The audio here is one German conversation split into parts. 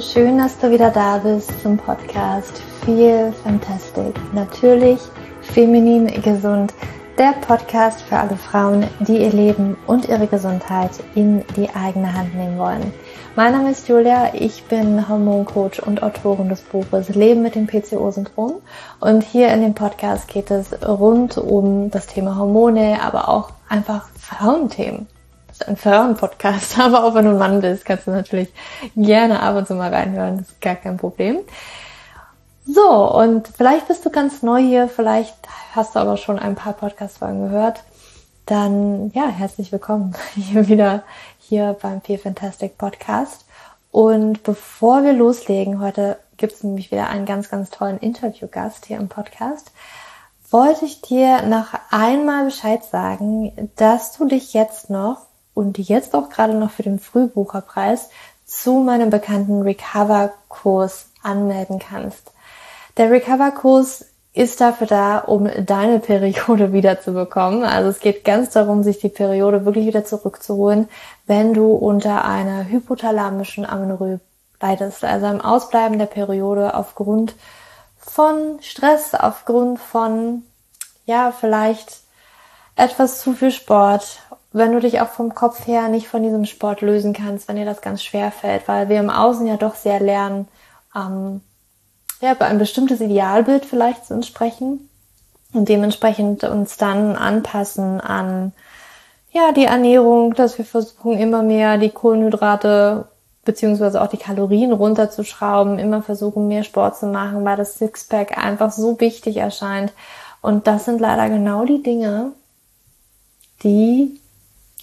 Schön, dass du wieder da bist zum Podcast Feel Fantastic. Natürlich feminin gesund. Der Podcast für alle Frauen, die ihr Leben und ihre Gesundheit in die eigene Hand nehmen wollen. Mein Name ist Julia, ich bin Hormoncoach und Autorin des Buches Leben mit dem PCO-Syndrom. Und hier in dem Podcast geht es rund um das Thema Hormone, aber auch einfach Frauenthemen ist ein Frauen-Podcast, aber auch wenn du ein Mann bist, kannst du natürlich gerne ab und zu mal reinhören, das ist gar kein Problem. So, und vielleicht bist du ganz neu hier, vielleicht hast du aber schon ein paar Podcast-Folgen gehört. Dann, ja, herzlich willkommen hier wieder hier beim Feel Fantastic Podcast. Und bevor wir loslegen, heute gibt es nämlich wieder einen ganz, ganz tollen Interviewgast hier im Podcast, wollte ich dir noch einmal Bescheid sagen, dass du dich jetzt noch und jetzt auch gerade noch für den Frühbucherpreis zu meinem bekannten Recover-Kurs anmelden kannst. Der Recover-Kurs ist dafür da, um deine Periode wiederzubekommen. Also es geht ganz darum, sich die Periode wirklich wieder zurückzuholen, wenn du unter einer hypothalamischen Amenorrhoe leidest. Also am Ausbleiben der Periode aufgrund von Stress, aufgrund von, ja, vielleicht etwas zu viel Sport, wenn du dich auch vom Kopf her nicht von diesem Sport lösen kannst, wenn dir das ganz schwer fällt, weil wir im Außen ja doch sehr lernen, ähm, ja, ein bestimmtes Idealbild vielleicht zu entsprechen und dementsprechend uns dann anpassen an ja, die Ernährung, dass wir versuchen immer mehr die Kohlenhydrate beziehungsweise auch die Kalorien runterzuschrauben, immer versuchen mehr Sport zu machen, weil das Sixpack einfach so wichtig erscheint. Und das sind leider genau die Dinge, die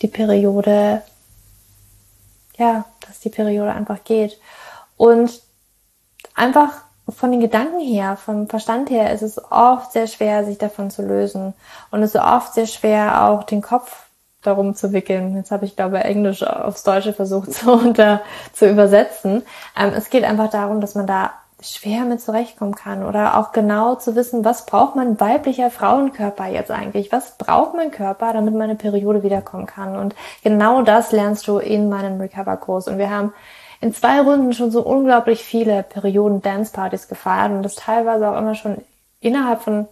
die Periode, ja, dass die Periode einfach geht. Und einfach von den Gedanken her, vom Verstand her, ist es oft sehr schwer, sich davon zu lösen. Und es ist oft sehr schwer, auch den Kopf darum zu wickeln. Jetzt habe ich, glaube Englisch aufs Deutsche versucht zu, unter, zu übersetzen. Ähm, es geht einfach darum, dass man da schwer mit zurechtkommen kann oder auch genau zu wissen, was braucht mein weiblicher Frauenkörper jetzt eigentlich? Was braucht mein Körper, damit meine Periode wiederkommen kann? Und genau das lernst du in meinem Recover-Kurs. Und wir haben in zwei Runden schon so unglaublich viele Perioden-Dance-Partys gefeiert und das teilweise auch immer schon innerhalb von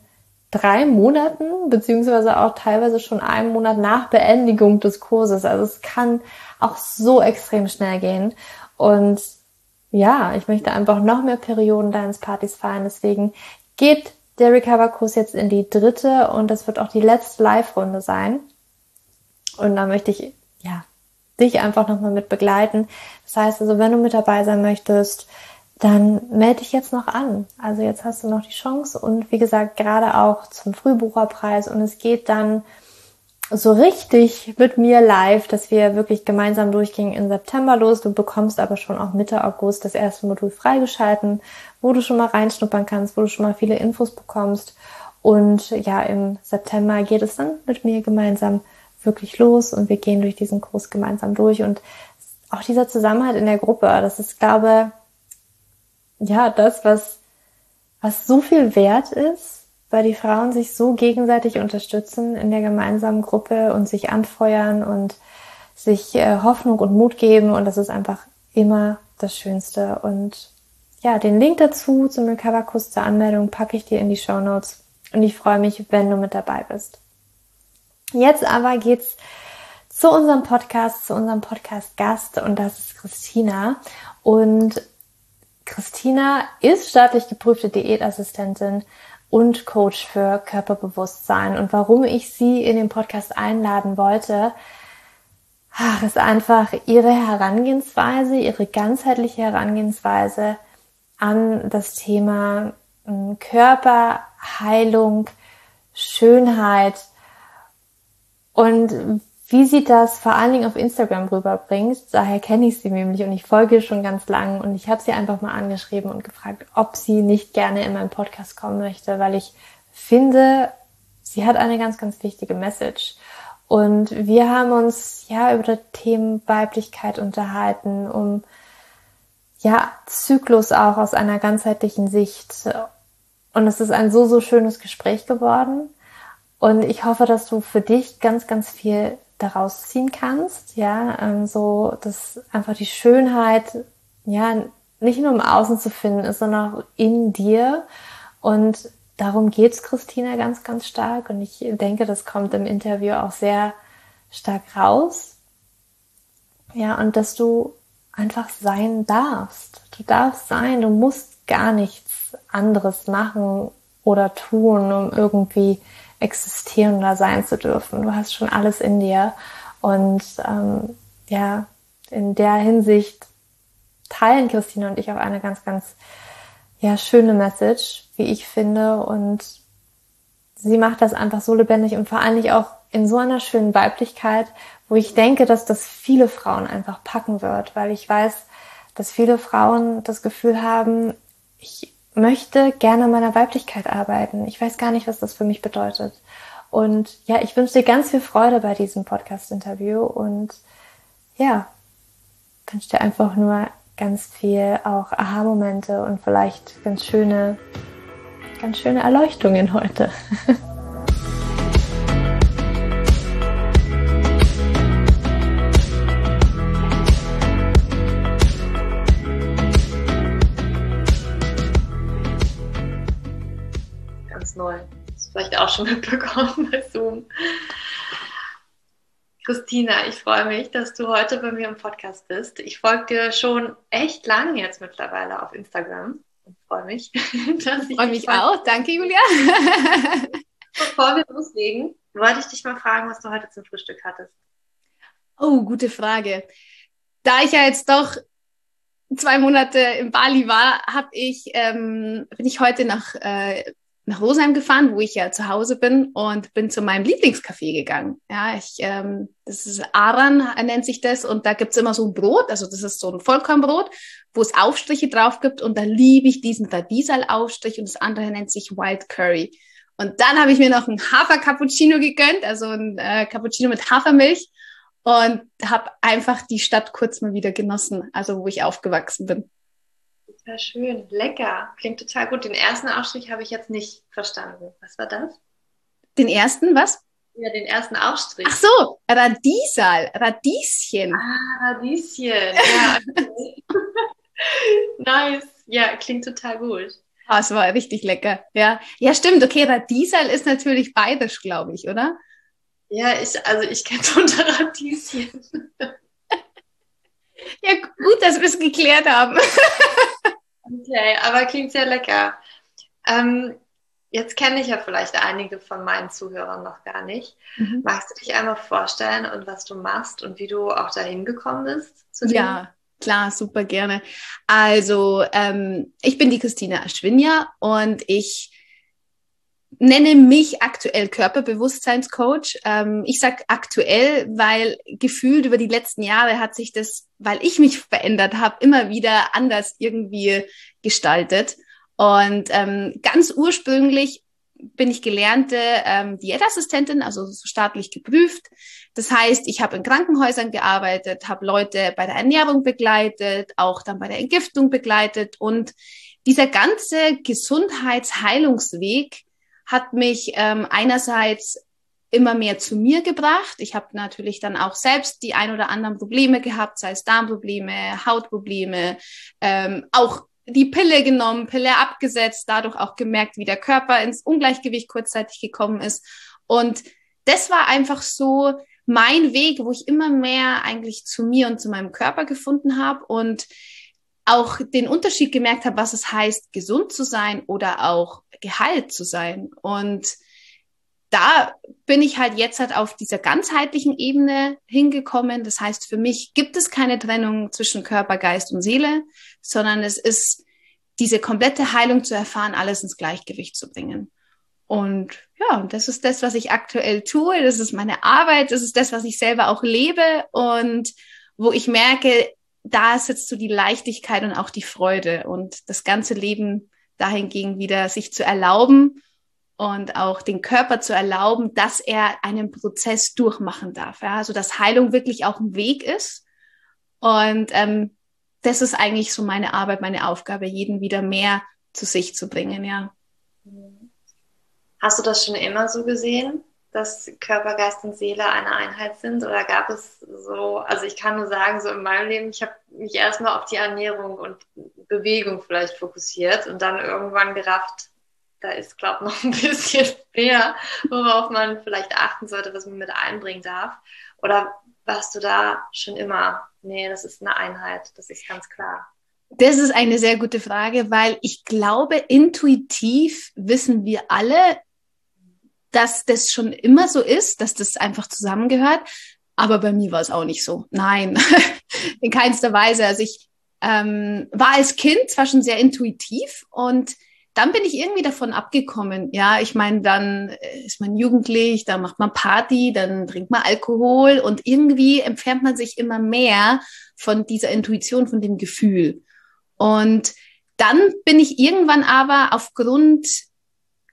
drei Monaten, beziehungsweise auch teilweise schon einen Monat nach Beendigung des Kurses. Also es kann auch so extrem schnell gehen. Und ja, ich möchte einfach noch mehr Perioden deines Partys feiern. Deswegen geht der Recover-Kurs jetzt in die dritte und das wird auch die letzte Live-Runde sein. Und da möchte ich, ja, dich einfach nochmal mit begleiten. Das heißt also, wenn du mit dabei sein möchtest, dann melde dich jetzt noch an. Also jetzt hast du noch die Chance und wie gesagt, gerade auch zum Frühbucherpreis und es geht dann so richtig mit mir live, dass wir wirklich gemeinsam durchgingen in September los. Du bekommst aber schon auch Mitte August das erste Modul freigeschalten, wo du schon mal reinschnuppern kannst, wo du schon mal viele Infos bekommst. Und ja, im September geht es dann mit mir gemeinsam wirklich los und wir gehen durch diesen Kurs gemeinsam durch und auch dieser Zusammenhalt in der Gruppe, das ist, glaube, ja, das, was, was so viel wert ist, weil die Frauen sich so gegenseitig unterstützen in der gemeinsamen Gruppe und sich anfeuern und sich äh, Hoffnung und Mut geben und das ist einfach immer das Schönste. Und ja, den Link dazu zum Recover-Kurs zur Anmeldung packe ich dir in die Show Notes und ich freue mich, wenn du mit dabei bist. Jetzt aber geht's zu unserem Podcast, zu unserem Podcast-Gast und das ist Christina. Und Christina ist staatlich geprüfte Diätassistentin und Coach für Körperbewusstsein. Und warum ich sie in den Podcast einladen wollte, ist einfach ihre Herangehensweise, ihre ganzheitliche Herangehensweise an das Thema hm, Körperheilung, Schönheit und wie sie das vor allen Dingen auf Instagram rüberbringt. Daher kenne ich sie nämlich und ich folge schon ganz lang und ich habe sie einfach mal angeschrieben und gefragt, ob sie nicht gerne in meinen Podcast kommen möchte, weil ich finde, sie hat eine ganz, ganz wichtige Message. Und wir haben uns ja über Thema Weiblichkeit unterhalten, um ja Zyklus auch aus einer ganzheitlichen Sicht. Und es ist ein so, so schönes Gespräch geworden. Und ich hoffe, dass du für dich ganz, ganz viel daraus ziehen kannst, ja, ähm, so, dass einfach die Schönheit, ja, nicht nur im Außen zu finden ist, sondern auch in dir. Und darum geht's Christina ganz, ganz stark. Und ich denke, das kommt im Interview auch sehr stark raus. Ja, und dass du einfach sein darfst. Du darfst sein, du musst gar nichts anderes machen oder tun, um irgendwie existieren oder sein zu dürfen. Du hast schon alles in dir. Und ähm, ja, in der Hinsicht teilen Christine und ich auch eine ganz, ganz ja, schöne Message, wie ich finde. Und sie macht das einfach so lebendig und vor allem auch in so einer schönen Weiblichkeit, wo ich denke, dass das viele Frauen einfach packen wird, weil ich weiß, dass viele Frauen das Gefühl haben, ich möchte gerne an meiner Weiblichkeit arbeiten. Ich weiß gar nicht, was das für mich bedeutet. Und ja, ich wünsche dir ganz viel Freude bei diesem Podcast-Interview und ja, wünsche dir einfach nur ganz viel auch Aha-Momente und vielleicht ganz schöne, ganz schöne Erleuchtungen heute. neu. Das vielleicht auch schon mitbekommen bei Zoom. Christina, ich freue mich, dass du heute bei mir im Podcast bist. Ich folge dir schon echt lange jetzt mittlerweile auf Instagram und freue mich. Dass ich freue mich auch. Danke, Julia. Bevor wir loslegen, wollte ich dich mal fragen, was du heute zum Frühstück hattest. Oh, gute Frage. Da ich ja jetzt doch zwei Monate in Bali war, habe ich ähm, bin ich heute nach äh, nach Rosheim gefahren, wo ich ja zu Hause bin und bin zu meinem Lieblingscafé gegangen. Ja, ich, ähm, das ist Aran, nennt sich das, und da gibt's immer so ein Brot, also das ist so ein Vollkornbrot, wo es Aufstriche drauf gibt und da liebe ich diesen Radisal-Aufstrich und das andere nennt sich Wild Curry. Und dann habe ich mir noch ein Hafer-Cappuccino gegönnt, also ein äh, Cappuccino mit Hafermilch und habe einfach die Stadt kurz mal wieder genossen, also wo ich aufgewachsen bin. Total schön, lecker. Klingt total gut. Den ersten Aufstrich habe ich jetzt nicht verstanden. Was war das? Den ersten, was? Ja, den ersten Aufstrich. Ach so, Radiesal, Radieschen. Ah, Radieschen. Ja, okay. nice. Ja, klingt total gut. Ah, es war richtig lecker. Ja, ja, stimmt. Okay, Radiesal ist natürlich bayerisch, glaube ich, oder? Ja, ich, also ich kenne es unter Radieschen. ja, gut, dass wir es geklärt haben. Okay, aber klingt sehr lecker. Ähm, jetzt kenne ich ja vielleicht einige von meinen Zuhörern noch gar nicht. Mhm. Magst du dich einmal vorstellen und was du machst und wie du auch dahin gekommen bist? ja, klar, super gerne. Also, ähm, ich bin die Christina Aschwinja und ich nenne mich aktuell Körperbewusstseinscoach. Ähm, ich sag aktuell, weil gefühlt über die letzten Jahre hat sich das, weil ich mich verändert habe, immer wieder anders irgendwie gestaltet. Und ähm, ganz ursprünglich bin ich gelernte ähm, Diätassistentin, also staatlich geprüft. Das heißt, ich habe in Krankenhäusern gearbeitet, habe Leute bei der Ernährung begleitet, auch dann bei der Entgiftung begleitet. Und dieser ganze Gesundheitsheilungsweg hat mich ähm, einerseits immer mehr zu mir gebracht. Ich habe natürlich dann auch selbst die ein oder anderen Probleme gehabt, sei es Darmprobleme, Hautprobleme, ähm, auch die Pille genommen, Pille abgesetzt, dadurch auch gemerkt, wie der Körper ins Ungleichgewicht kurzzeitig gekommen ist. Und das war einfach so mein Weg, wo ich immer mehr eigentlich zu mir und zu meinem Körper gefunden habe und auch den Unterschied gemerkt habe, was es heißt, gesund zu sein oder auch geheilt zu sein. Und da bin ich halt jetzt halt auf dieser ganzheitlichen Ebene hingekommen. Das heißt, für mich gibt es keine Trennung zwischen Körper, Geist und Seele, sondern es ist diese komplette Heilung zu erfahren, alles ins Gleichgewicht zu bringen. Und ja, das ist das, was ich aktuell tue. Das ist meine Arbeit. Das ist das, was ich selber auch lebe und wo ich merke, da ist jetzt so die Leichtigkeit und auch die Freude und das ganze Leben dahingegen wieder sich zu erlauben und auch den Körper zu erlauben, dass er einen Prozess durchmachen darf. Ja? Also dass Heilung wirklich auch ein Weg ist. Und ähm, das ist eigentlich so meine Arbeit, meine Aufgabe, jeden wieder mehr zu sich zu bringen, ja. Hast du das schon immer so gesehen? Dass Körper, Geist und Seele eine Einheit sind? Oder gab es so, also ich kann nur sagen, so in meinem Leben, ich habe mich erstmal auf die Ernährung und Bewegung vielleicht fokussiert und dann irgendwann gerafft, da ist, glaube ich, noch ein bisschen mehr, worauf man vielleicht achten sollte, was man mit einbringen darf. Oder warst du da schon immer? Nee, das ist eine Einheit, das ist ganz klar. Das ist eine sehr gute Frage, weil ich glaube, intuitiv wissen wir alle, dass das schon immer so ist, dass das einfach zusammengehört. Aber bei mir war es auch nicht so. Nein, in keinster Weise. Also ich ähm, war als Kind zwar schon sehr intuitiv und dann bin ich irgendwie davon abgekommen. Ja, ich meine, dann äh, ist man jugendlich, dann macht man Party, dann trinkt man Alkohol und irgendwie entfernt man sich immer mehr von dieser Intuition, von dem Gefühl. Und dann bin ich irgendwann aber aufgrund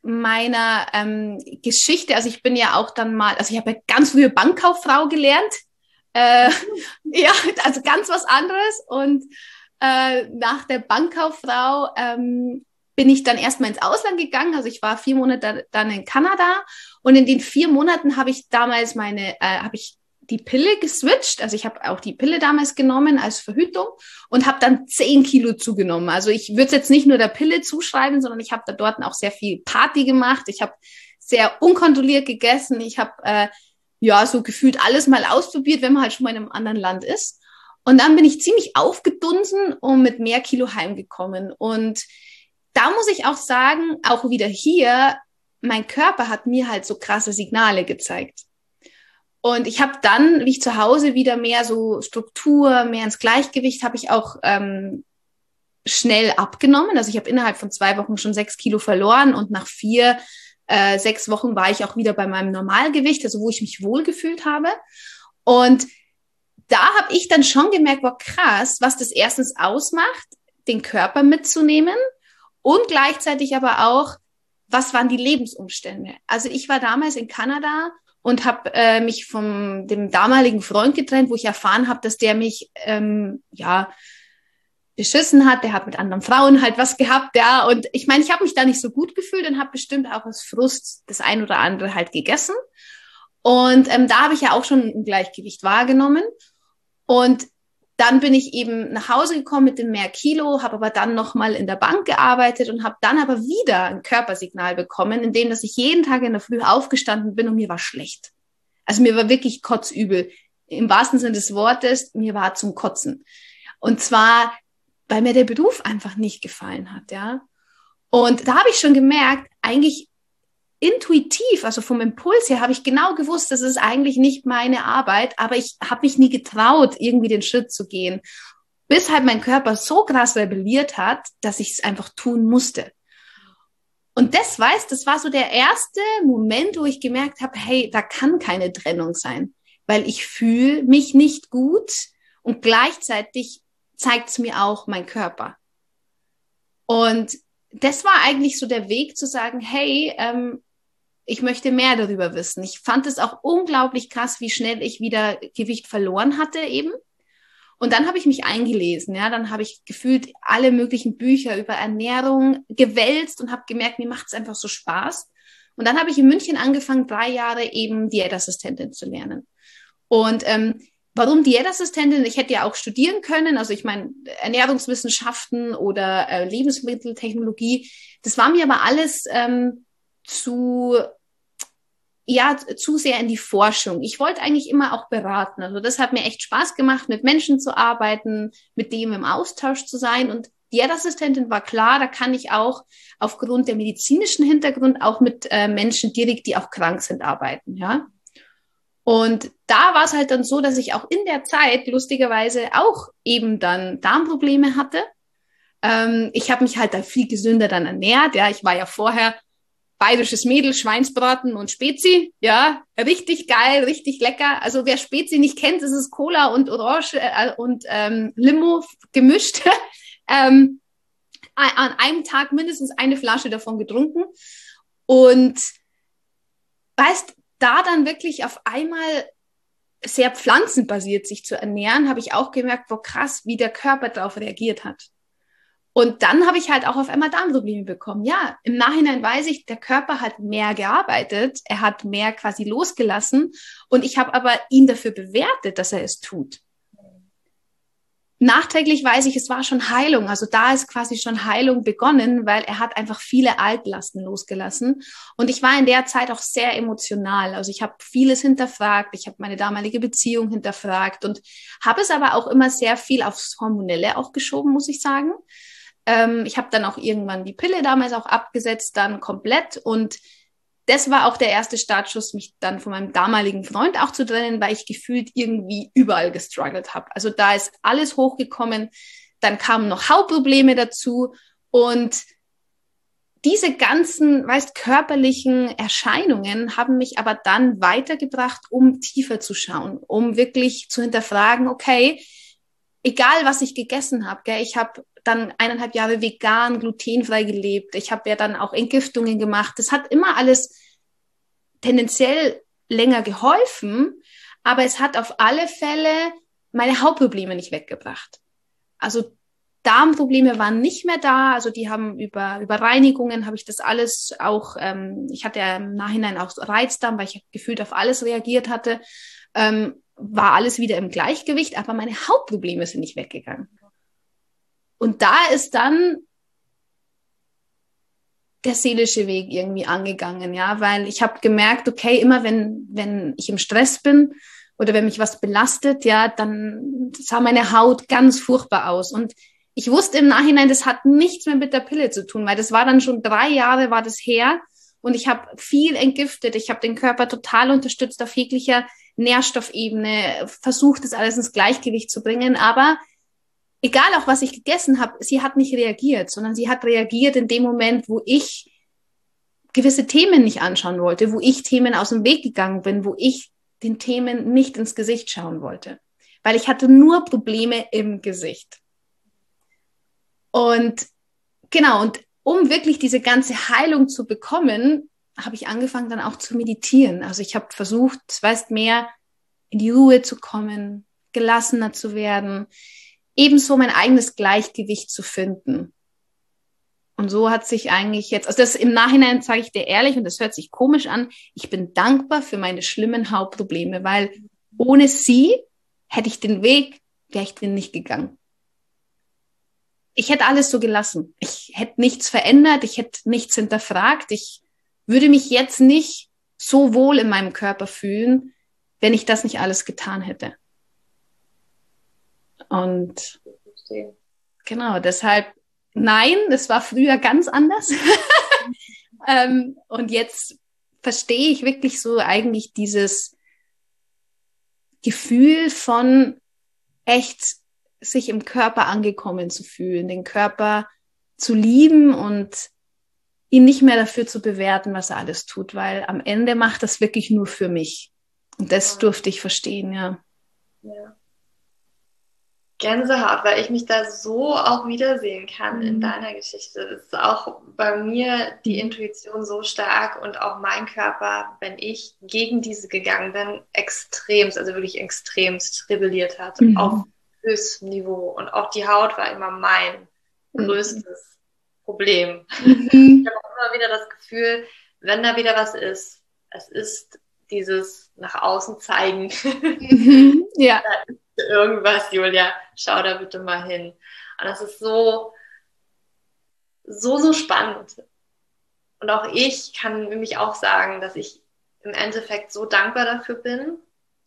meiner ähm, Geschichte, also ich bin ja auch dann mal, also ich habe ja ganz frühe Bankkauffrau gelernt, äh, ja, also ganz was anderes. Und äh, nach der Bankkauffrau ähm, bin ich dann erstmal ins Ausland gegangen. Also ich war vier Monate dann in Kanada. Und in den vier Monaten habe ich damals meine, äh, habe ich die Pille geswitcht. Also ich habe auch die Pille damals genommen als Verhütung und habe dann zehn Kilo zugenommen. Also ich würde jetzt nicht nur der Pille zuschreiben, sondern ich habe da dort auch sehr viel Party gemacht. Ich habe sehr unkontrolliert gegessen. Ich habe äh, ja so gefühlt alles mal ausprobiert, wenn man halt schon mal in einem anderen Land ist. Und dann bin ich ziemlich aufgedunsen und mit mehr Kilo heimgekommen. Und da muss ich auch sagen, auch wieder hier, mein Körper hat mir halt so krasse Signale gezeigt. Und ich habe dann, wie ich zu Hause wieder mehr so Struktur, mehr ins Gleichgewicht, habe ich auch ähm, schnell abgenommen. Also ich habe innerhalb von zwei Wochen schon sechs Kilo verloren und nach vier, äh, sechs Wochen war ich auch wieder bei meinem Normalgewicht, also wo ich mich wohlgefühlt habe. Und da habe ich dann schon gemerkt, war krass, was das erstens ausmacht, den Körper mitzunehmen und gleichzeitig aber auch, was waren die Lebensumstände. Also ich war damals in Kanada und habe äh, mich von dem damaligen Freund getrennt, wo ich erfahren habe, dass der mich ähm, ja beschissen hat, der hat mit anderen Frauen halt was gehabt, ja. Und ich meine, ich habe mich da nicht so gut gefühlt und habe bestimmt auch aus Frust das ein oder andere halt gegessen. Und ähm, da habe ich ja auch schon ein Gleichgewicht wahrgenommen. Und dann bin ich eben nach Hause gekommen mit dem mehr Kilo, habe aber dann nochmal in der Bank gearbeitet und habe dann aber wieder ein Körpersignal bekommen, in dem, dass ich jeden Tag in der Früh aufgestanden bin und mir war schlecht. Also mir war wirklich kotzübel. Im wahrsten Sinne des Wortes, mir war zum Kotzen. Und zwar, weil mir der Beruf einfach nicht gefallen hat, ja. Und da habe ich schon gemerkt, eigentlich intuitiv, also vom Impuls her, habe ich genau gewusst, das ist eigentlich nicht meine Arbeit, aber ich habe mich nie getraut, irgendwie den Schritt zu gehen, bis halt mein Körper so krass rebelliert hat, dass ich es einfach tun musste. Und das weiß, das war so der erste Moment, wo ich gemerkt habe, hey, da kann keine Trennung sein, weil ich fühle mich nicht gut und gleichzeitig zeigt es mir auch mein Körper. Und das war eigentlich so der Weg zu sagen, hey, ähm, ich möchte mehr darüber wissen. Ich fand es auch unglaublich krass, wie schnell ich wieder Gewicht verloren hatte eben. Und dann habe ich mich eingelesen, ja, dann habe ich gefühlt alle möglichen Bücher über Ernährung gewälzt und habe gemerkt, mir macht es einfach so Spaß. Und dann habe ich in München angefangen, drei Jahre eben Diätassistentin zu lernen. Und ähm, warum Diätassistentin? Ich hätte ja auch studieren können, also ich meine Ernährungswissenschaften oder äh, Lebensmitteltechnologie. Das war mir aber alles ähm, zu ja zu sehr in die Forschung. Ich wollte eigentlich immer auch beraten. Also das hat mir echt Spaß gemacht, mit Menschen zu arbeiten, mit dem im Austausch zu sein. Und die Erdassistentin war klar, da kann ich auch aufgrund der medizinischen Hintergrund auch mit äh, Menschen direkt, die auch krank sind, arbeiten. Ja. Und da war es halt dann so, dass ich auch in der Zeit lustigerweise auch eben dann Darmprobleme hatte. Ähm, ich habe mich halt da viel gesünder dann ernährt. Ja, ich war ja vorher bayerisches Mädel, Schweinsbraten und Spezi. Ja, richtig geil, richtig lecker. Also wer Spezi nicht kennt, ist es Cola und Orange äh, und ähm, Limo gemischt. ähm, an einem Tag mindestens eine Flasche davon getrunken. Und weißt, da dann wirklich auf einmal sehr pflanzenbasiert sich zu ernähren, habe ich auch gemerkt, wo krass, wie der Körper darauf reagiert hat. Und dann habe ich halt auch auf einmal Darmprobleme bekommen. Ja, im Nachhinein weiß ich, der Körper hat mehr gearbeitet, er hat mehr quasi losgelassen und ich habe aber ihn dafür bewertet, dass er es tut. nachträglich weiß ich, es war schon Heilung. Also da ist quasi schon Heilung begonnen, weil er hat einfach viele Altlasten losgelassen. Und ich war in der Zeit auch sehr emotional. Also ich habe vieles hinterfragt. Ich habe meine damalige Beziehung hinterfragt und habe es aber auch immer sehr viel aufs Hormonelle auch geschoben, muss ich sagen. Ähm, ich habe dann auch irgendwann die Pille damals auch abgesetzt, dann komplett. Und das war auch der erste Startschuss, mich dann von meinem damaligen Freund auch zu trennen, weil ich gefühlt irgendwie überall gestruggelt habe. Also da ist alles hochgekommen, dann kamen noch Hautprobleme dazu. Und diese ganzen, weißt, körperlichen Erscheinungen haben mich aber dann weitergebracht, um tiefer zu schauen, um wirklich zu hinterfragen, okay, egal was ich gegessen habe, ich habe dann eineinhalb Jahre vegan, glutenfrei gelebt. Ich habe ja dann auch Entgiftungen gemacht. Das hat immer alles tendenziell länger geholfen, aber es hat auf alle Fälle meine Hauptprobleme nicht weggebracht. Also Darmprobleme waren nicht mehr da, also die haben über, über Reinigungen habe ich das alles auch, ähm, ich hatte ja im Nachhinein auch Reizdarm, weil ich gefühlt auf alles reagiert hatte, ähm, war alles wieder im Gleichgewicht, aber meine Hauptprobleme sind nicht weggegangen. Und da ist dann der seelische Weg irgendwie angegangen, ja, weil ich habe gemerkt, okay, immer wenn wenn ich im Stress bin oder wenn mich was belastet, ja, dann sah meine Haut ganz furchtbar aus. Und ich wusste im Nachhinein, das hat nichts mehr mit der Pille zu tun, weil das war dann schon drei Jahre war das her und ich habe viel entgiftet, ich habe den Körper total unterstützt auf jeglicher Nährstoffebene, versucht das alles ins Gleichgewicht zu bringen, aber egal auch was ich gegessen habe, sie hat nicht reagiert, sondern sie hat reagiert in dem Moment, wo ich gewisse Themen nicht anschauen wollte, wo ich Themen aus dem Weg gegangen bin, wo ich den Themen nicht ins Gesicht schauen wollte. Weil ich hatte nur Probleme im Gesicht. Und genau, und um wirklich diese ganze Heilung zu bekommen, habe ich angefangen dann auch zu meditieren. Also ich habe versucht, weißt mehr in die Ruhe zu kommen, gelassener zu werden, ebenso mein eigenes Gleichgewicht zu finden. Und so hat sich eigentlich jetzt, also das im Nachhinein sage ich dir ehrlich und das hört sich komisch an, ich bin dankbar für meine schlimmen Hauptprobleme, weil ohne sie hätte ich den Weg, wäre ich den nicht gegangen. Ich hätte alles so gelassen. Ich hätte nichts verändert, ich hätte nichts hinterfragt. Ich würde mich jetzt nicht so wohl in meinem Körper fühlen, wenn ich das nicht alles getan hätte. Und genau, deshalb, nein, das war früher ganz anders. ähm, und jetzt verstehe ich wirklich so eigentlich dieses Gefühl von echt sich im Körper angekommen zu fühlen, den Körper zu lieben und ihn nicht mehr dafür zu bewerten, was er alles tut, weil am Ende macht das wirklich nur für mich. Und das durfte ich verstehen, ja. ja. Gänsehaut, weil ich mich da so auch wiedersehen kann mhm. in deiner Geschichte. Das ist auch bei mir die mhm. Intuition so stark und auch mein Körper, wenn ich gegen diese gegangen bin, extremst, also wirklich extremst rebelliert hat mhm. auf höchstem Niveau. Und auch die Haut war immer mein mhm. größtes Problem. Mhm. Ich habe auch immer wieder das Gefühl, wenn da wieder was ist, es ist dieses nach außen zeigen. Mhm. Irgendwas, Julia, schau da bitte mal hin. Und das ist so, so, so spannend. Und auch ich kann nämlich auch sagen, dass ich im Endeffekt so dankbar dafür bin.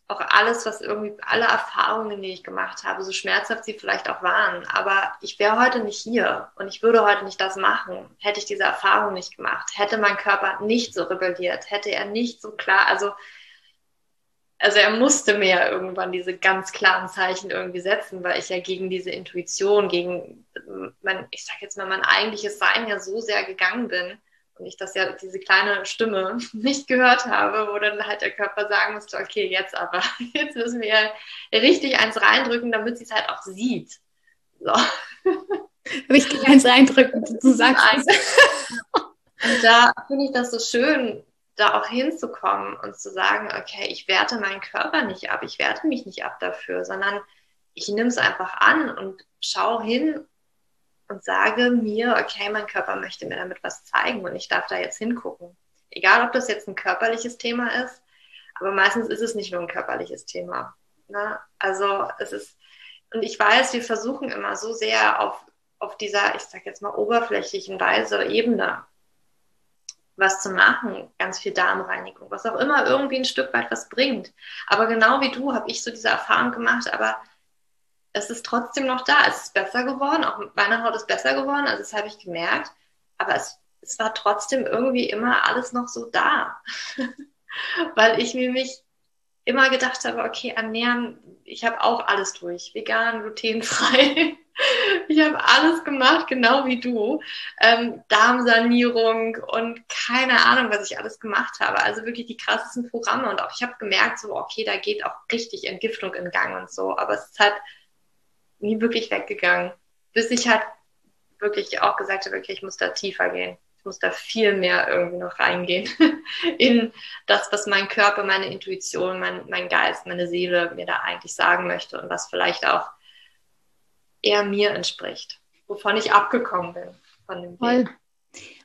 Auch alles, was irgendwie, alle Erfahrungen, die ich gemacht habe, so schmerzhaft sie vielleicht auch waren. Aber ich wäre heute nicht hier und ich würde heute nicht das machen, hätte ich diese Erfahrung nicht gemacht, hätte mein Körper nicht so rebelliert, hätte er nicht so klar, also also er musste mir ja irgendwann diese ganz klaren Zeichen irgendwie setzen, weil ich ja gegen diese Intuition, gegen mein, ich sag jetzt mal, mein eigentliches Sein ja so sehr gegangen bin und ich das ja, diese kleine Stimme nicht gehört habe, wo dann halt der Körper sagen musste, okay, jetzt aber, jetzt müssen wir ja richtig eins reindrücken, damit sie es halt auch sieht. So. Richtig eins reindrücken, du sagst. Und da finde ich das so schön, da auch hinzukommen und zu sagen, okay, ich werte meinen Körper nicht ab, ich werte mich nicht ab dafür, sondern ich nehme es einfach an und schaue hin und sage mir, okay, mein Körper möchte mir damit was zeigen und ich darf da jetzt hingucken. Egal, ob das jetzt ein körperliches Thema ist, aber meistens ist es nicht nur ein körperliches Thema. Ne? Also es ist, und ich weiß, wir versuchen immer so sehr auf, auf dieser, ich sag jetzt mal, oberflächlichen Weise, Ebene was zu machen, ganz viel Darmreinigung, was auch immer irgendwie ein Stück weit was bringt. Aber genau wie du habe ich so diese Erfahrung gemacht, aber es ist trotzdem noch da. Es ist besser geworden, auch meine Haut ist besser geworden, also das habe ich gemerkt. Aber es, es war trotzdem irgendwie immer alles noch so da. Weil ich mir mich immer gedacht habe, okay, ernähren, ich habe auch alles durch. Vegan, glutenfrei. Ich habe alles gemacht, genau wie du. Ähm, Darmsanierung und keine Ahnung, was ich alles gemacht habe. Also wirklich die krassesten Programme. Und auch ich habe gemerkt, so, okay, da geht auch richtig Entgiftung in Gang und so. Aber es ist halt nie wirklich weggegangen. Bis ich halt wirklich auch gesagt habe, okay, ich muss da tiefer gehen. Ich muss da viel mehr irgendwie noch reingehen in das, was mein Körper, meine Intuition, mein, mein Geist, meine Seele mir da eigentlich sagen möchte und was vielleicht auch eher mir entspricht, wovon ich abgekommen bin von dem Weg.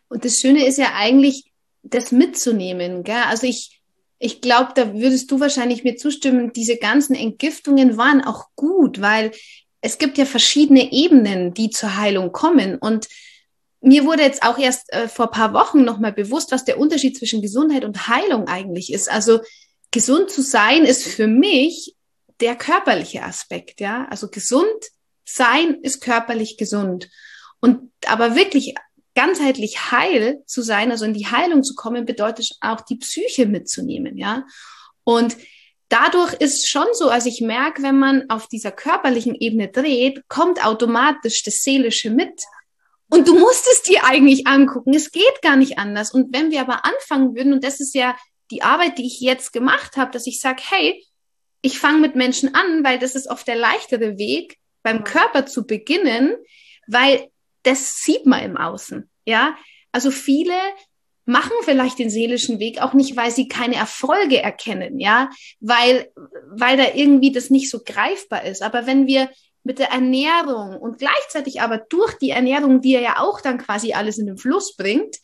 Und das Schöne ist ja eigentlich, das mitzunehmen. Gell? Also ich, ich glaube, da würdest du wahrscheinlich mir zustimmen, diese ganzen Entgiftungen waren auch gut, weil es gibt ja verschiedene Ebenen, die zur Heilung kommen. Und mir wurde jetzt auch erst äh, vor paar Wochen nochmal bewusst, was der Unterschied zwischen Gesundheit und Heilung eigentlich ist. Also gesund zu sein ist für mich der körperliche Aspekt, ja. Also gesund sein ist körperlich gesund. Und aber wirklich ganzheitlich heil zu sein, also in die Heilung zu kommen, bedeutet auch die Psyche mitzunehmen, ja. Und dadurch ist schon so, also ich merke, wenn man auf dieser körperlichen Ebene dreht, kommt automatisch das Seelische mit. Und du musst es dir eigentlich angucken. Es geht gar nicht anders. Und wenn wir aber anfangen würden, und das ist ja die Arbeit, die ich jetzt gemacht habe, dass ich sage, hey, ich fange mit Menschen an, weil das ist oft der leichtere Weg, beim Körper zu beginnen, weil das sieht man im Außen. Ja, also viele machen vielleicht den seelischen Weg auch nicht, weil sie keine Erfolge erkennen, ja, weil, weil da irgendwie das nicht so greifbar ist. Aber wenn wir mit der Ernährung und gleichzeitig aber durch die Ernährung, die ja auch dann quasi alles in den Fluss bringt,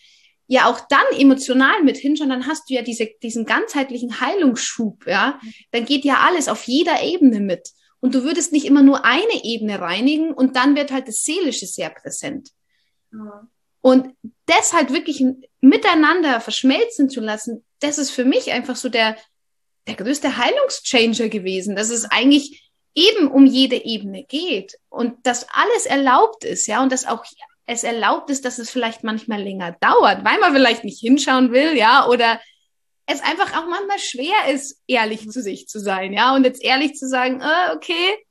ja auch dann emotional mit hinschauen, dann hast du ja diese, diesen ganzheitlichen Heilungsschub, ja, dann geht ja alles auf jeder Ebene mit. Und du würdest nicht immer nur eine Ebene reinigen und dann wird halt das Seelische sehr präsent. Ja. Und das halt wirklich miteinander verschmelzen zu lassen, das ist für mich einfach so der, der größte Heilungschanger gewesen, dass es eigentlich eben um jede Ebene geht und dass alles erlaubt ist, ja, und dass auch es erlaubt ist, dass es vielleicht manchmal länger dauert, weil man vielleicht nicht hinschauen will, ja, oder es einfach auch manchmal schwer ist, ehrlich zu sich zu sein, ja, und jetzt ehrlich zu sagen, äh, okay,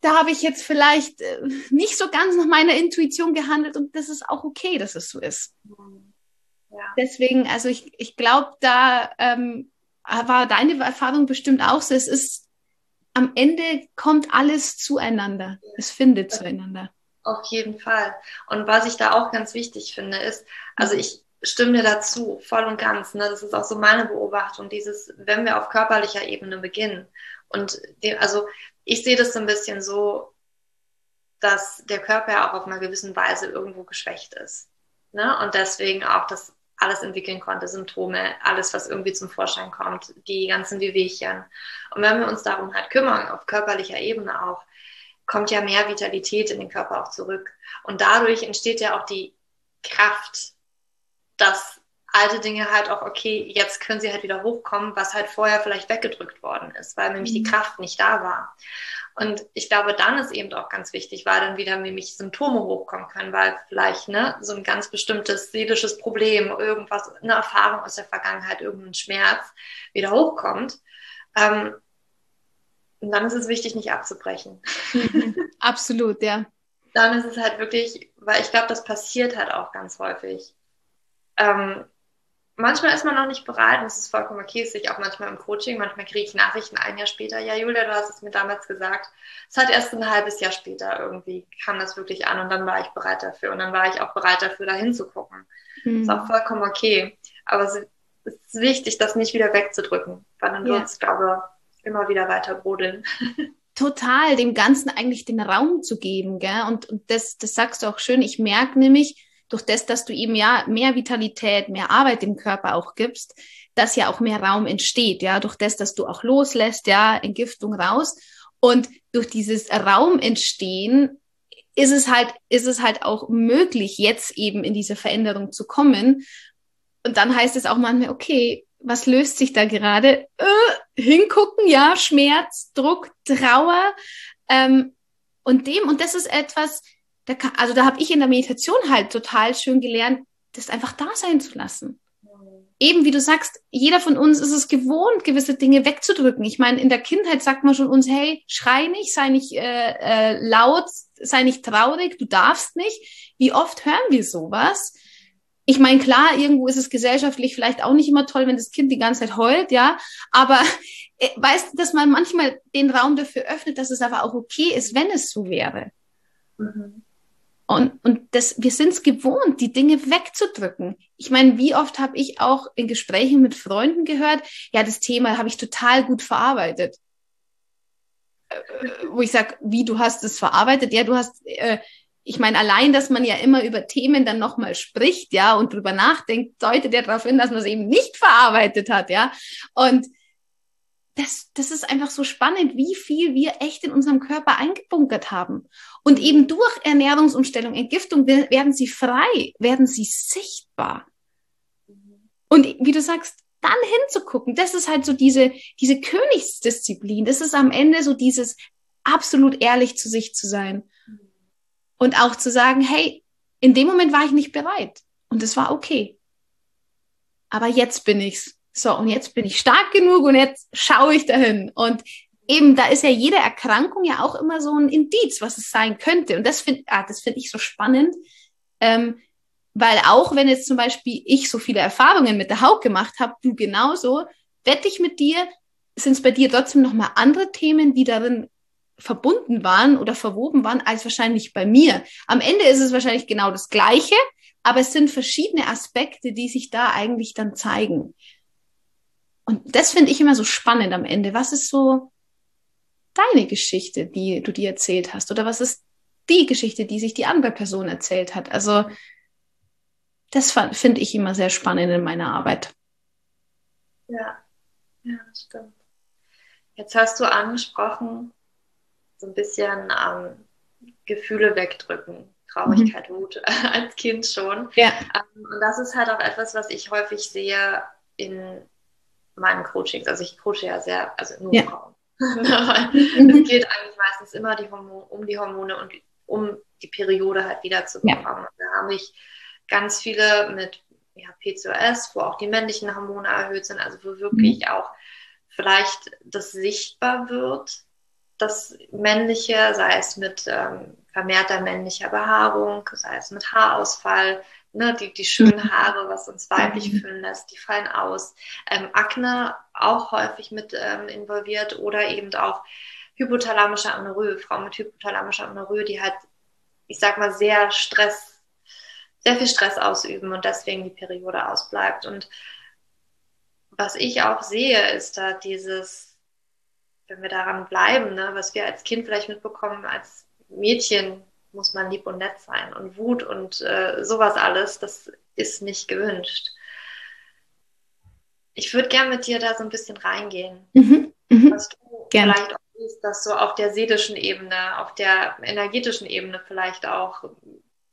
da habe ich jetzt vielleicht äh, nicht so ganz nach meiner Intuition gehandelt und das ist auch okay, dass es so ist. Ja. Deswegen, also ich, ich glaube, da ähm, war deine Erfahrung bestimmt auch so. Es ist am Ende kommt alles zueinander. Es findet zueinander. Auf jeden Fall. Und was ich da auch ganz wichtig finde, ist, also ich stimme dir dazu, voll und ganz. Ne? Das ist auch so meine Beobachtung, dieses, wenn wir auf körperlicher Ebene beginnen. Und die, also ich sehe das so ein bisschen so, dass der Körper ja auch auf einer gewissen Weise irgendwo geschwächt ist. Ne? Und deswegen auch das alles entwickeln konnte, Symptome, alles, was irgendwie zum Vorschein kommt, die ganzen Wehwehchen. Und wenn wir uns darum halt kümmern, auf körperlicher Ebene auch, kommt ja mehr Vitalität in den Körper auch zurück. Und dadurch entsteht ja auch die Kraft, dass alte Dinge halt auch, okay, jetzt können sie halt wieder hochkommen, was halt vorher vielleicht weggedrückt worden ist, weil nämlich mhm. die Kraft nicht da war. Und ich glaube, dann ist eben auch ganz wichtig, weil dann wieder nämlich Symptome hochkommen können, weil vielleicht ne, so ein ganz bestimmtes seelisches Problem, irgendwas, eine Erfahrung aus der Vergangenheit, irgendein Schmerz wieder hochkommt. Ähm, und dann ist es wichtig, nicht abzubrechen. Mhm. Absolut, ja. Dann ist es halt wirklich, weil ich glaube, das passiert halt auch ganz häufig. Ähm, manchmal ist man noch nicht bereit und es ist vollkommen okay, es ich auch manchmal im Coaching, manchmal kriege ich Nachrichten ein Jahr später, ja Julia, du hast es mir damals gesagt. Es hat erst ein halbes Jahr später irgendwie kam das wirklich an und dann war ich bereit dafür und dann war ich auch bereit dafür, da hinzugucken. Mhm. Ist auch vollkommen okay. Aber es ist wichtig, das nicht wieder wegzudrücken, weil dann wird es, glaube ich, immer wieder weiter brodeln. Total, dem Ganzen eigentlich den Raum zu geben, gell? Und, und das, das sagst du auch schön. Ich merke nämlich, durch das, dass du ihm ja mehr Vitalität, mehr Arbeit im Körper auch gibst, dass ja auch mehr Raum entsteht, ja, durch das, dass du auch loslässt, ja, Entgiftung raus. Und durch dieses Raum entstehen ist es halt, ist es halt auch möglich, jetzt eben in diese Veränderung zu kommen. Und dann heißt es auch manchmal, okay, was löst sich da gerade? Äh, hingucken, ja, Schmerz, Druck, Trauer. Ähm, und dem, und das ist etwas, da kann, also da habe ich in der Meditation halt total schön gelernt, das einfach da sein zu lassen. Eben wie du sagst, jeder von uns ist es gewohnt, gewisse Dinge wegzudrücken. Ich meine, in der Kindheit sagt man schon uns, hey, schrei nicht, sei nicht äh, äh, laut, sei nicht traurig, du darfst nicht. Wie oft hören wir sowas? Ich meine, klar, irgendwo ist es gesellschaftlich vielleicht auch nicht immer toll, wenn das Kind die ganze Zeit heult, ja. Aber äh, weißt du, dass man manchmal den Raum dafür öffnet, dass es aber auch okay ist, wenn es so wäre. Mhm. Und, und das, wir sind es gewohnt, die Dinge wegzudrücken. Ich meine, wie oft habe ich auch in Gesprächen mit Freunden gehört, ja, das Thema habe ich total gut verarbeitet. Äh, wo ich sage, wie du hast es verarbeitet? Ja, du hast, äh, ich meine, allein, dass man ja immer über Themen dann nochmal spricht, ja, und drüber nachdenkt, deutet ja darauf hin, dass man es eben nicht verarbeitet hat, ja. Und das, das ist einfach so spannend, wie viel wir echt in unserem Körper eingebunkert haben. Und eben durch Ernährungsumstellung, Entgiftung werden sie frei, werden sie sichtbar. Und wie du sagst, dann hinzugucken, das ist halt so diese, diese Königsdisziplin. Das ist am Ende so dieses absolut ehrlich zu sich zu sein. Und auch zu sagen, hey, in dem Moment war ich nicht bereit. Und es war okay. Aber jetzt bin ich's. So, und jetzt bin ich stark genug und jetzt schaue ich dahin. Und eben, da ist ja jede Erkrankung ja auch immer so ein Indiz, was es sein könnte. Und das finde ah, das finde ich so spannend. Ähm, weil auch wenn jetzt zum Beispiel ich so viele Erfahrungen mit der Haut gemacht habe, du genauso, wette ich mit dir, sind es bei dir trotzdem nochmal andere Themen, die darin verbunden waren oder verwoben waren, als wahrscheinlich bei mir. Am Ende ist es wahrscheinlich genau das Gleiche, aber es sind verschiedene Aspekte, die sich da eigentlich dann zeigen. Und das finde ich immer so spannend am Ende. Was ist so deine Geschichte, die du dir erzählt hast? Oder was ist die Geschichte, die sich die andere Person erzählt hat? Also, das finde ich immer sehr spannend in meiner Arbeit. Ja, ja, stimmt. Jetzt hast du angesprochen, so ein bisschen ähm, Gefühle wegdrücken. Traurigkeit, mhm. Wut als Kind schon. Ja. Ähm, und das ist halt auch etwas, was ich häufig sehe in meinen Coachings. Also ich coache ja sehr, also nur ja. Frauen. es geht eigentlich meistens immer die um die Hormone und um die Periode halt wiederzubekommen. Ja. Da habe ich ganz viele mit ja, PCOS, wo auch die männlichen Hormone erhöht sind, also wo wirklich mhm. auch vielleicht das sichtbar wird, das männliche, sei es mit ähm, vermehrter männlicher Behaarung, sei es mit Haarausfall, ne, die, die schönen mhm. Haare, was uns weiblich mhm. fühlen lässt, die fallen aus. Ähm, Akne auch häufig mit ähm, involviert oder eben auch hypothalamische Amenorrhoe, Frauen mit hypothalamischer Amenorrhoe, die halt, ich sag mal, sehr Stress, sehr viel Stress ausüben und deswegen die Periode ausbleibt. Und was ich auch sehe, ist da dieses, wenn wir daran bleiben, ne, was wir als Kind vielleicht mitbekommen, als Mädchen muss man lieb und nett sein. Und Wut und äh, sowas alles, das ist nicht gewünscht. Ich würde gerne mit dir da so ein bisschen reingehen. Mhm, mh. Was du Gerne. vielleicht auch siehst, dass so auf der seelischen Ebene, auf der energetischen Ebene vielleicht auch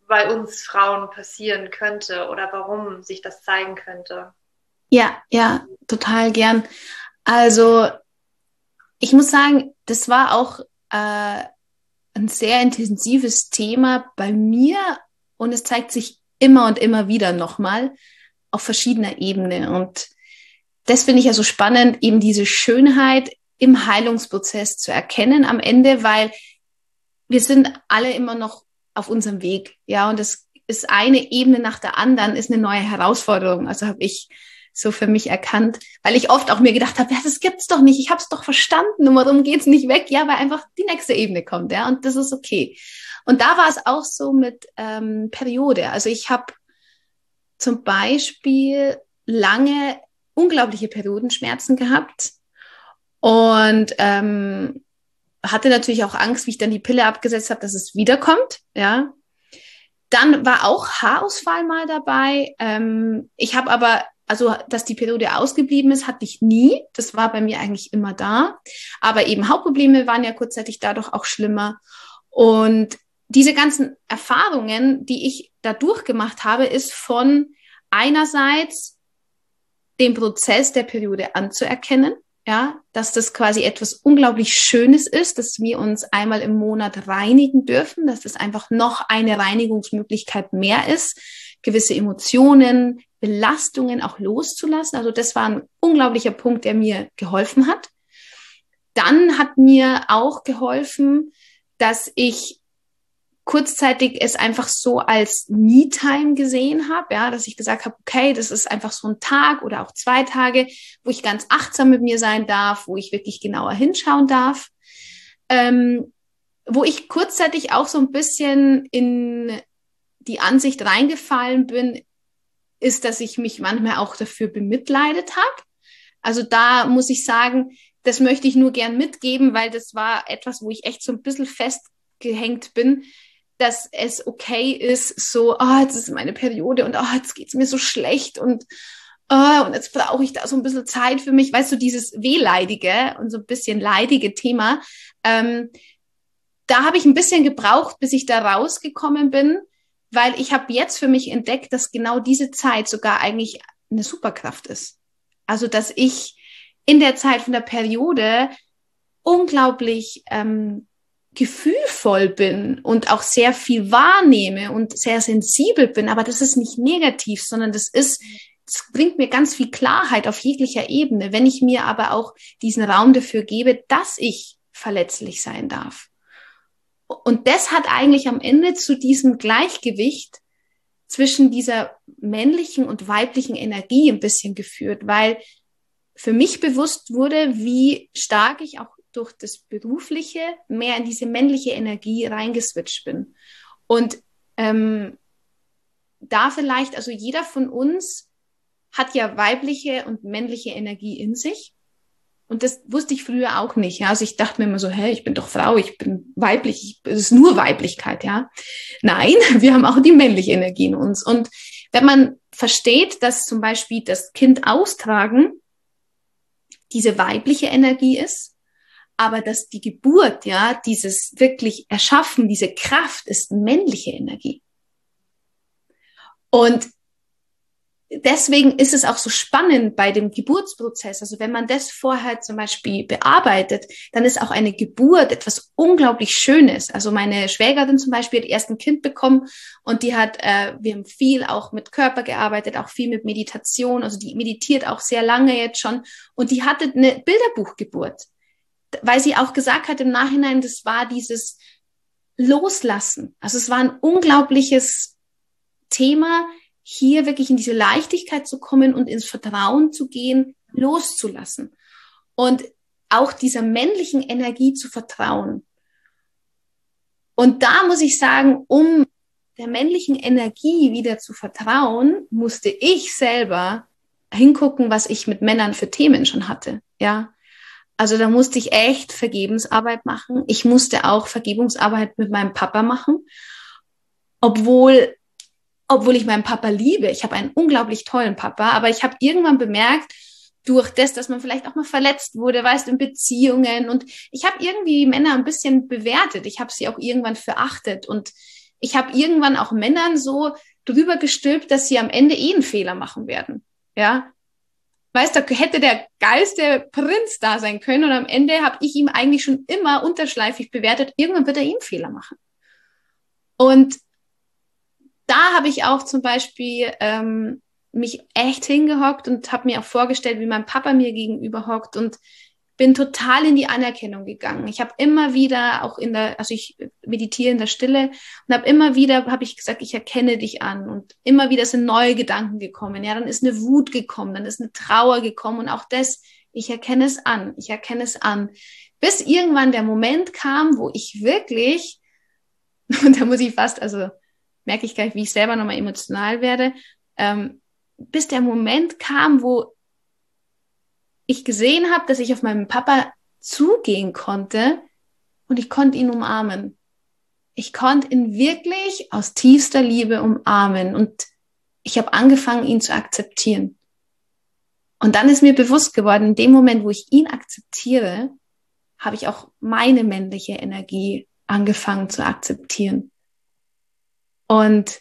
bei uns Frauen passieren könnte oder warum sich das zeigen könnte. Ja, ja, total gern. Also ich muss sagen, das war auch äh, ein sehr intensives Thema bei mir und es zeigt sich immer und immer wieder nochmal auf verschiedener Ebene. Und das finde ich ja so spannend, eben diese Schönheit im Heilungsprozess zu erkennen am Ende, weil wir sind alle immer noch auf unserem Weg. Ja, und es ist eine Ebene nach der anderen, ist eine neue Herausforderung. Also habe ich so für mich erkannt, weil ich oft auch mir gedacht habe, ja, das gibt's doch nicht, ich habe es doch verstanden und warum geht's nicht weg? Ja, weil einfach die nächste Ebene kommt, ja, und das ist okay. Und da war es auch so mit ähm, Periode. Also ich habe zum Beispiel lange unglaubliche Periodenschmerzen gehabt und ähm, hatte natürlich auch Angst, wie ich dann die Pille abgesetzt habe, dass es wiederkommt, ja. Dann war auch Haarausfall mal dabei. Ähm, ich habe aber also dass die Periode ausgeblieben ist, hatte ich nie. Das war bei mir eigentlich immer da. Aber eben Hauptprobleme waren ja kurzzeitig dadurch auch schlimmer. Und diese ganzen Erfahrungen, die ich da durchgemacht habe, ist von einerseits den Prozess der Periode anzuerkennen, ja, dass das quasi etwas unglaublich Schönes ist, dass wir uns einmal im Monat reinigen dürfen, dass das einfach noch eine Reinigungsmöglichkeit mehr ist, gewisse Emotionen, Belastungen auch loszulassen. Also das war ein unglaublicher Punkt, der mir geholfen hat. Dann hat mir auch geholfen, dass ich kurzzeitig es einfach so als Me-Time gesehen habe, ja, dass ich gesagt habe, okay, das ist einfach so ein Tag oder auch zwei Tage, wo ich ganz achtsam mit mir sein darf, wo ich wirklich genauer hinschauen darf, ähm, wo ich kurzzeitig auch so ein bisschen in die Ansicht reingefallen bin, ist, dass ich mich manchmal auch dafür bemitleidet habe. Also da muss ich sagen, das möchte ich nur gern mitgeben, weil das war etwas, wo ich echt so ein bisschen festgehängt bin, dass es okay ist, so, ah, oh, jetzt ist meine Periode und oh, jetzt geht's mir so schlecht und oh, und jetzt brauche ich da so ein bisschen Zeit für mich, weißt du, dieses wehleidige und so ein bisschen leidige Thema. Ähm, da habe ich ein bisschen gebraucht, bis ich da rausgekommen bin, weil ich habe jetzt für mich entdeckt, dass genau diese Zeit sogar eigentlich eine Superkraft ist. Also, dass ich in der Zeit von der Periode unglaublich ähm, gefühlvoll bin und auch sehr viel wahrnehme und sehr sensibel bin, aber das ist nicht negativ, sondern das ist, das bringt mir ganz viel Klarheit auf jeglicher Ebene, wenn ich mir aber auch diesen Raum dafür gebe, dass ich verletzlich sein darf. Und das hat eigentlich am Ende zu diesem Gleichgewicht zwischen dieser männlichen und weiblichen Energie ein bisschen geführt, weil für mich bewusst wurde, wie stark ich auch durch das Berufliche mehr in diese männliche Energie reingeswitcht bin. Und ähm, da vielleicht, also jeder von uns hat ja weibliche und männliche Energie in sich. Und das wusste ich früher auch nicht. Ja? Also ich dachte mir immer so, hey, ich bin doch Frau, ich bin weiblich, es ist nur Weiblichkeit, ja. Nein, wir haben auch die männliche Energie in uns. Und wenn man versteht, dass zum Beispiel das Kind austragen diese weibliche Energie ist, aber dass die Geburt, ja, dieses wirklich Erschaffen, diese Kraft ist männliche Energie. Und deswegen ist es auch so spannend bei dem Geburtsprozess. Also wenn man das vorher zum Beispiel bearbeitet, dann ist auch eine Geburt etwas unglaublich Schönes. Also meine Schwägerin zum Beispiel hat erst ein Kind bekommen und die hat, äh, wir haben viel auch mit Körper gearbeitet, auch viel mit Meditation. Also die meditiert auch sehr lange jetzt schon und die hatte eine Bilderbuchgeburt weil sie auch gesagt hat im Nachhinein, das war dieses Loslassen. Also es war ein unglaubliches Thema, hier wirklich in diese Leichtigkeit zu kommen und ins Vertrauen zu gehen, loszulassen. Und auch dieser männlichen Energie zu vertrauen. Und da muss ich sagen, um der männlichen Energie wieder zu vertrauen, musste ich selber hingucken, was ich mit Männern für Themen schon hatte. Ja, also da musste ich echt Vergebensarbeit machen. Ich musste auch Vergebungsarbeit mit meinem Papa machen, obwohl, obwohl ich meinen Papa liebe. Ich habe einen unglaublich tollen Papa, aber ich habe irgendwann bemerkt, durch das, dass man vielleicht auch mal verletzt wurde, weißt in Beziehungen und ich habe irgendwie Männer ein bisschen bewertet. Ich habe sie auch irgendwann verachtet und ich habe irgendwann auch Männern so drüber gestülpt, dass sie am Ende eh einen Fehler machen werden. Ja, weißt du, hätte der geilste Prinz da sein können und am Ende habe ich ihm eigentlich schon immer unterschleifig bewertet, irgendwann wird er ihm Fehler machen. Und da habe ich auch zum Beispiel ähm, mich echt hingehockt und habe mir auch vorgestellt, wie mein Papa mir gegenüber hockt und bin total in die Anerkennung gegangen. Ich habe immer wieder auch in der, also ich meditiere in der Stille und habe immer wieder, habe ich gesagt, ich erkenne dich an und immer wieder sind neue Gedanken gekommen. Ja, dann ist eine Wut gekommen, dann ist eine Trauer gekommen und auch das, ich erkenne es an, ich erkenne es an, bis irgendwann der Moment kam, wo ich wirklich und da muss ich fast, also merke ich gleich, wie ich selber nochmal emotional werde, ähm, bis der Moment kam, wo ich gesehen habe, dass ich auf meinen Papa zugehen konnte und ich konnte ihn umarmen. Ich konnte ihn wirklich aus tiefster Liebe umarmen und ich habe angefangen, ihn zu akzeptieren. Und dann ist mir bewusst geworden, in dem Moment, wo ich ihn akzeptiere, habe ich auch meine männliche Energie angefangen zu akzeptieren. Und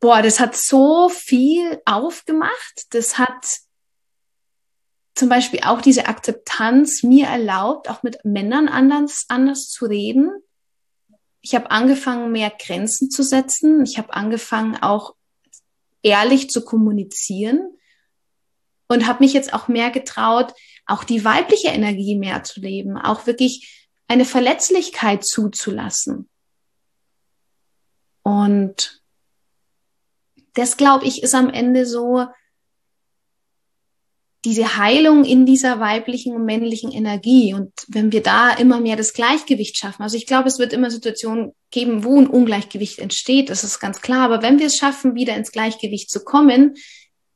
boah, das hat so viel aufgemacht. Das hat zum Beispiel auch diese Akzeptanz mir erlaubt, auch mit Männern anders, anders zu reden. Ich habe angefangen, mehr Grenzen zu setzen. Ich habe angefangen, auch ehrlich zu kommunizieren und habe mich jetzt auch mehr getraut, auch die weibliche Energie mehr zu leben, auch wirklich eine Verletzlichkeit zuzulassen. Und das, glaube ich, ist am Ende so diese Heilung in dieser weiblichen und männlichen Energie. Und wenn wir da immer mehr das Gleichgewicht schaffen, also ich glaube, es wird immer Situationen geben, wo ein Ungleichgewicht entsteht, das ist ganz klar. Aber wenn wir es schaffen, wieder ins Gleichgewicht zu kommen,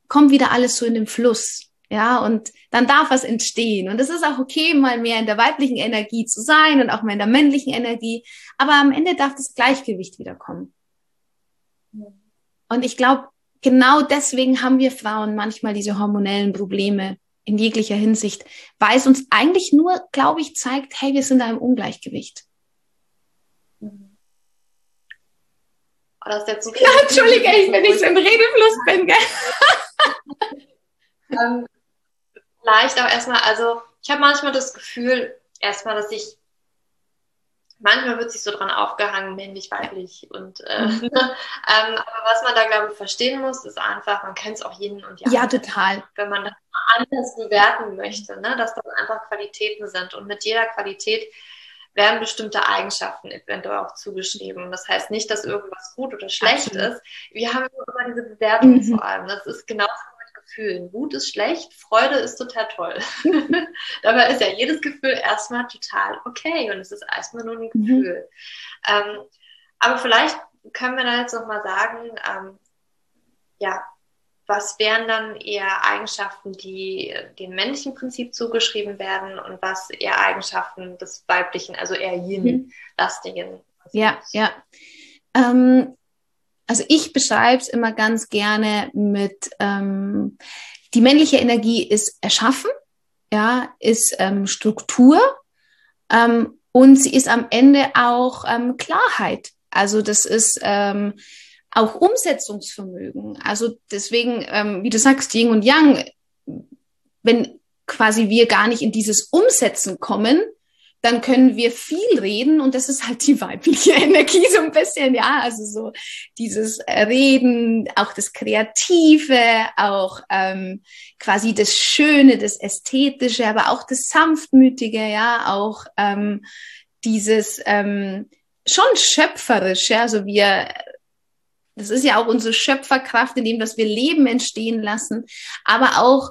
kommt wieder alles so in den Fluss. Ja, und dann darf was entstehen. Und es ist auch okay, mal mehr in der weiblichen Energie zu sein und auch mal in der männlichen Energie. Aber am Ende darf das Gleichgewicht wiederkommen. Und ich glaube, genau deswegen haben wir Frauen manchmal diese hormonellen Probleme in jeglicher Hinsicht, weil es uns eigentlich nur, glaube ich, zeigt, hey, wir sind da im Ungleichgewicht. Oh, das ist jetzt so ja, Entschuldige, wenn ich so im Redefluss bin, gell? ähm, vielleicht auch erstmal, also ich habe manchmal das Gefühl, erstmal, dass ich manchmal wird sich so dran aufgehangen, männlich, weiblich und äh, mhm. ähm, aber was man da glaube ich verstehen muss, ist einfach, man kennt es auch jeden und ja. Ja, total. Wenn man das anders bewerten möchte, ne, dass das einfach Qualitäten sind und mit jeder Qualität werden bestimmte Eigenschaften eventuell auch zugeschrieben. Das heißt nicht, dass irgendwas gut oder schlecht Absolut. ist. Wir haben immer diese Bewertung mhm. vor allem. Das ist genauso Gefühlen. Wut ist schlecht, Freude ist total toll. Dabei ist ja jedes Gefühl erstmal total okay und es ist erstmal nur ein mhm. Gefühl. Mhm. Ähm, aber vielleicht können wir da jetzt nochmal sagen, ähm, ja, was wären dann eher Eigenschaften, die dem männlichen Prinzip zugeschrieben werden und was eher Eigenschaften des weiblichen, also eher yin-lastigen? Mhm. Ja, ja. Ähm, also ich beschreibe es immer ganz gerne mit, ähm, die männliche Energie ist erschaffen, ja, ist ähm, Struktur ähm, und sie ist am Ende auch ähm, Klarheit. Also das ist ähm, auch Umsetzungsvermögen. Also deswegen, ähm, wie du sagst, Yin und Yang, wenn quasi wir gar nicht in dieses Umsetzen kommen, dann können wir viel reden und das ist halt die weibliche Energie so ein bisschen, ja, also so dieses Reden, auch das Kreative, auch ähm, quasi das Schöne, das Ästhetische, aber auch das Sanftmütige, ja, auch ähm, dieses ähm, schon schöpferisch, ja, also wir das ist ja auch unsere Schöpferkraft, in dem, dass wir Leben entstehen lassen, aber auch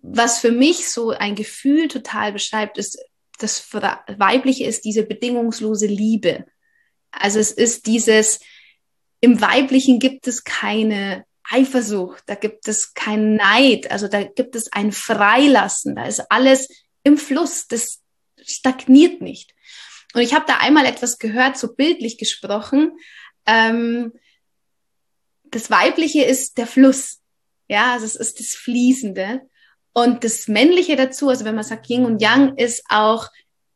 was für mich so ein Gefühl total beschreibt, ist das Weibliche ist diese bedingungslose Liebe. Also es ist dieses, im Weiblichen gibt es keine Eifersucht, da gibt es keinen Neid, also da gibt es ein Freilassen, da ist alles im Fluss, das stagniert nicht. Und ich habe da einmal etwas gehört, so bildlich gesprochen. Ähm, das Weibliche ist der Fluss, ja, also es ist das Fließende. Und das Männliche dazu, also wenn man sagt Yin und Yang, ist auch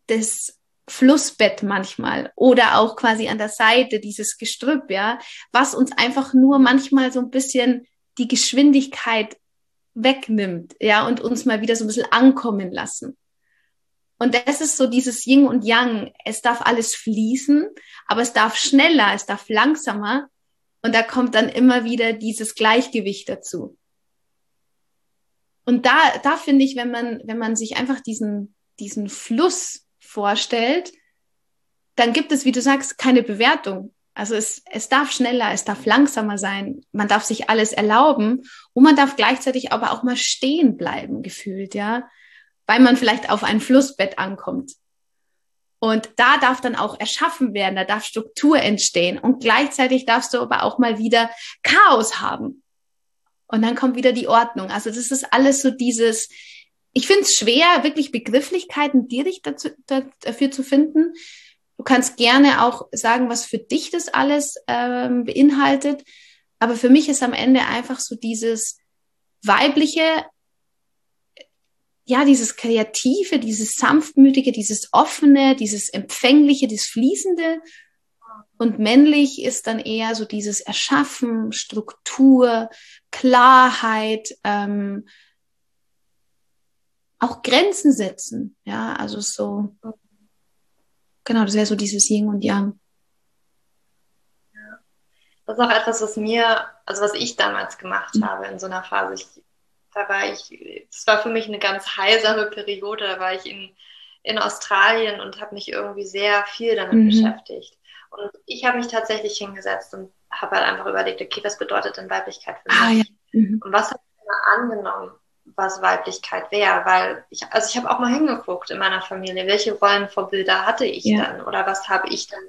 das Flussbett manchmal oder auch quasi an der Seite dieses Gestrüpp, ja, was uns einfach nur manchmal so ein bisschen die Geschwindigkeit wegnimmt, ja, und uns mal wieder so ein bisschen ankommen lassen. Und das ist so dieses Yin und Yang. Es darf alles fließen, aber es darf schneller, es darf langsamer. Und da kommt dann immer wieder dieses Gleichgewicht dazu. Und da, da finde ich, wenn man, wenn man sich einfach diesen, diesen Fluss vorstellt, dann gibt es, wie du sagst, keine Bewertung. Also es, es darf schneller, es darf langsamer sein, man darf sich alles erlauben und man darf gleichzeitig aber auch mal stehen bleiben, gefühlt, ja, weil man vielleicht auf ein Flussbett ankommt. Und da darf dann auch erschaffen werden, da darf Struktur entstehen und gleichzeitig darfst du aber auch mal wieder Chaos haben. Und dann kommt wieder die Ordnung. Also das ist alles so dieses, ich finde es schwer, wirklich Begrifflichkeiten direkt dazu, dafür zu finden. Du kannst gerne auch sagen, was für dich das alles ähm, beinhaltet. Aber für mich ist am Ende einfach so dieses weibliche ja, dieses Kreative, dieses Sanftmütige, dieses Offene, dieses Empfängliche, das Fließende. Und männlich ist dann eher so dieses Erschaffen, Struktur, Klarheit, ähm, auch Grenzen setzen. Ja, also so, genau, das wäre so dieses Yin und Yang. Das ist auch etwas, was mir, also was ich damals gemacht mhm. habe in so einer Phase. Ich, da war ich, es war für mich eine ganz heilsame Periode. Da war ich in, in Australien und habe mich irgendwie sehr viel damit mhm. beschäftigt. Und ich habe mich tatsächlich hingesetzt und habe halt einfach überlegt, okay, was bedeutet denn Weiblichkeit für ah, mich? Ah, ja. mhm. Und was habe ich immer angenommen, was Weiblichkeit wäre? Weil ich, also ich habe auch mal hingeguckt in meiner Familie, welche Rollenvorbilder hatte ich ja. dann oder was habe ich dann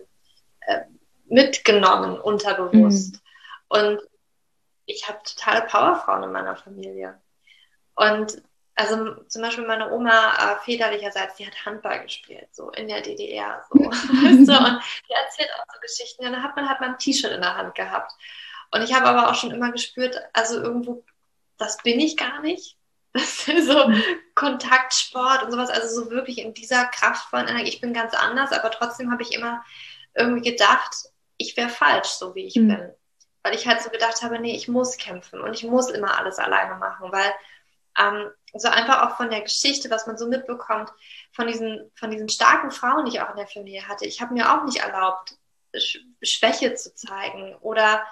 äh, mitgenommen, unterbewusst. Mhm. Und ich habe totale Powerfrauen in meiner Familie. Und also zum Beispiel meine Oma äh, väterlicherseits, die hat Handball gespielt, so in der DDR. So. so und die erzählt auch so Geschichten. Ja, da hat man halt mal ein T-Shirt in der Hand gehabt. Und ich habe aber auch schon immer gespürt, also irgendwo, das bin ich gar nicht. Das ist so mhm. Kontaktsport und sowas, also so wirklich in dieser kraftvollen Energie. Ich bin ganz anders, aber trotzdem habe ich immer irgendwie gedacht, ich wäre falsch, so wie ich mhm. bin. Weil ich halt so gedacht habe, nee, ich muss kämpfen und ich muss immer alles alleine machen, weil ähm, so einfach auch von der Geschichte, was man so mitbekommt, von diesen, von diesen starken Frauen, die ich auch in der Familie hatte. Ich habe mir auch nicht erlaubt, Sch Schwäche zu zeigen oder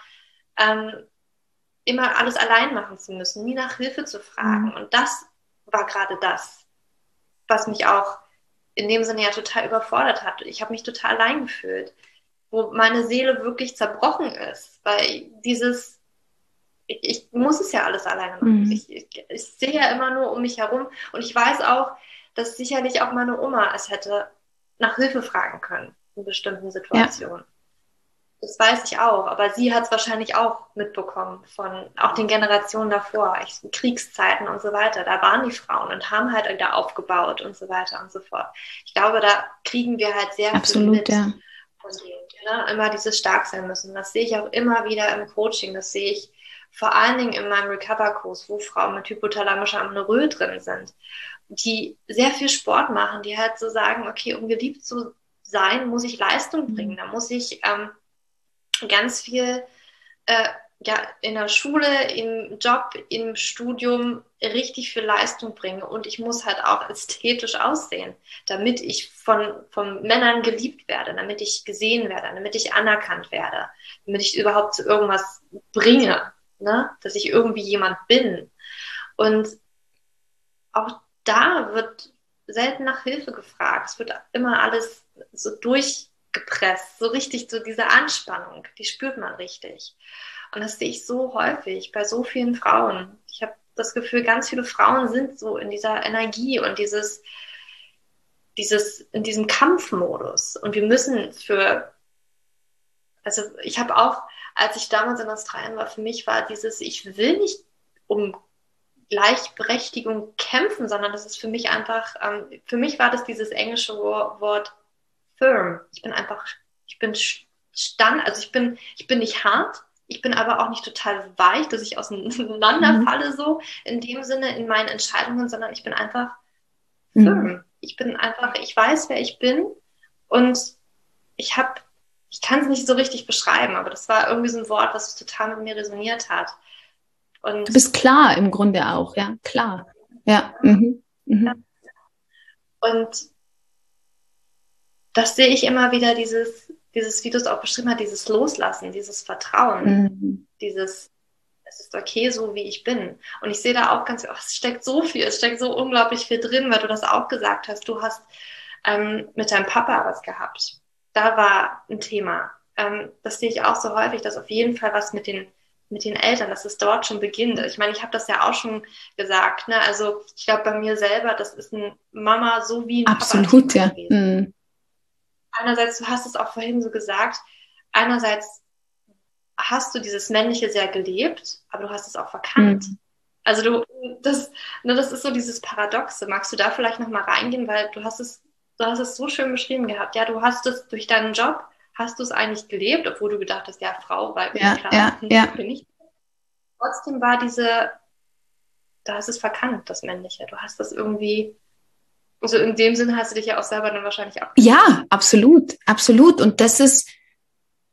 ähm, immer alles allein machen zu müssen, nie nach Hilfe zu fragen. Mhm. Und das war gerade das, was mich auch in dem Sinne ja total überfordert hat. Ich habe mich total allein gefühlt wo meine Seele wirklich zerbrochen ist, weil dieses, ich, ich muss es ja alles alleine machen. Mhm. Ich, ich, ich, sehe ja immer nur um mich herum und ich weiß auch, dass sicherlich auch meine Oma es hätte nach Hilfe fragen können in bestimmten Situationen. Ja. Das weiß ich auch, aber sie hat es wahrscheinlich auch mitbekommen von auch den Generationen davor, Kriegszeiten und so weiter. Da waren die Frauen und haben halt wieder aufgebaut und so weiter und so fort. Ich glaube, da kriegen wir halt sehr Absolut, viel mit. Ja von denen. Ne? Immer dieses stark sein müssen. Das sehe ich auch immer wieder im Coaching. Das sehe ich vor allen Dingen in meinem Recover-Kurs, wo Frauen mit hypothalamischer Amenorrhoe drin sind, die sehr viel Sport machen, die halt so sagen, okay, um geliebt zu sein, muss ich Leistung mhm. bringen. Da muss ich ähm, ganz viel äh, ja, in der Schule, im Job, im Studium richtig viel Leistung bringe und ich muss halt auch ästhetisch aussehen, damit ich von, von Männern geliebt werde, damit ich gesehen werde, damit ich anerkannt werde, damit ich überhaupt zu irgendwas bringe, ne? dass ich irgendwie jemand bin. Und auch da wird selten nach Hilfe gefragt. Es wird immer alles so durchgepresst, so richtig, so diese Anspannung, die spürt man richtig. Und das sehe ich so häufig bei so vielen Frauen. Ich habe das Gefühl, ganz viele Frauen sind so in dieser Energie und dieses, dieses, in diesem Kampfmodus. Und wir müssen für, also ich habe auch, als ich damals in Australien war, für mich war dieses, ich will nicht um Gleichberechtigung kämpfen, sondern das ist für mich einfach, ähm, für mich war das dieses englische Wort firm. Ich bin einfach, ich bin stand, also ich bin, ich bin nicht hart, ich bin aber auch nicht total weich, dass ich auseinanderfalle mhm. so in dem Sinne in meinen Entscheidungen, sondern ich bin einfach mhm. firm. Ich bin einfach, ich weiß, wer ich bin und ich habe, ich kann es nicht so richtig beschreiben, aber das war irgendwie so ein Wort, was total mit mir resoniert hat. Und du bist klar im Grunde auch, ja, klar. Ja. Mhm. Mhm. Und das sehe ich immer wieder, dieses, dieses, wie du es auch beschrieben hast, dieses Loslassen, dieses Vertrauen, mhm. dieses, es ist okay, so wie ich bin. Und ich sehe da auch ganz, oh, es steckt so viel, es steckt so unglaublich viel drin, weil du das auch gesagt hast. Du hast ähm, mit deinem Papa was gehabt. Da war ein Thema. Ähm, das sehe ich auch so häufig, dass auf jeden Fall was mit den mit den Eltern, dass es dort schon beginnt. Ich meine, ich habe das ja auch schon gesagt. Ne? Also ich glaube bei mir selber, das ist ein Mama so wie ein Absolut, Papa ja. Gewesen. Mhm einerseits, du hast es auch vorhin so gesagt, einerseits hast du dieses Männliche sehr gelebt, aber du hast es auch verkannt. Mhm. Also du, das, ne, das ist so dieses Paradoxe. Magst du da vielleicht nochmal reingehen, weil du hast es, du hast es so schön beschrieben gehabt. Ja, du hast es durch deinen Job, hast du es eigentlich gelebt, obwohl du gedacht hast, ja, Frau, weil ja, klar, ja, ja. bin ich. Trotzdem war diese, da hast es verkannt, das Männliche. Du hast das irgendwie, also in dem Sinn hast du dich ja auch selber dann wahrscheinlich ab. Ja, absolut, absolut. Und das ist,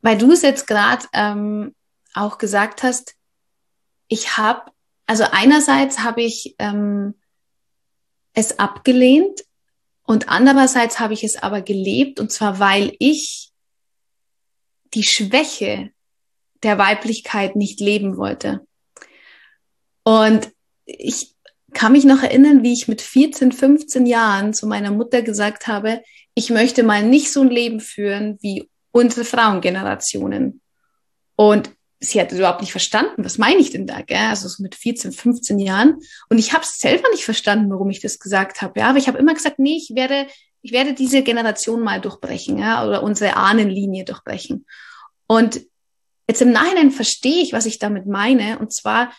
weil du es jetzt gerade ähm, auch gesagt hast, ich habe, also einerseits habe ich ähm, es abgelehnt und andererseits habe ich es aber gelebt und zwar weil ich die Schwäche der Weiblichkeit nicht leben wollte. Und ich kann mich noch erinnern, wie ich mit 14, 15 Jahren zu meiner Mutter gesagt habe, ich möchte mal nicht so ein Leben führen wie unsere Frauengenerationen. Und sie hat überhaupt nicht verstanden, was meine ich denn da, gell? Also so mit 14, 15 Jahren. Und ich habe es selber nicht verstanden, warum ich das gesagt habe. Ja, aber ich habe immer gesagt, nee, ich werde, ich werde diese Generation mal durchbrechen, ja, oder unsere Ahnenlinie durchbrechen. Und jetzt im Nachhinein verstehe ich, was ich damit meine. Und zwar,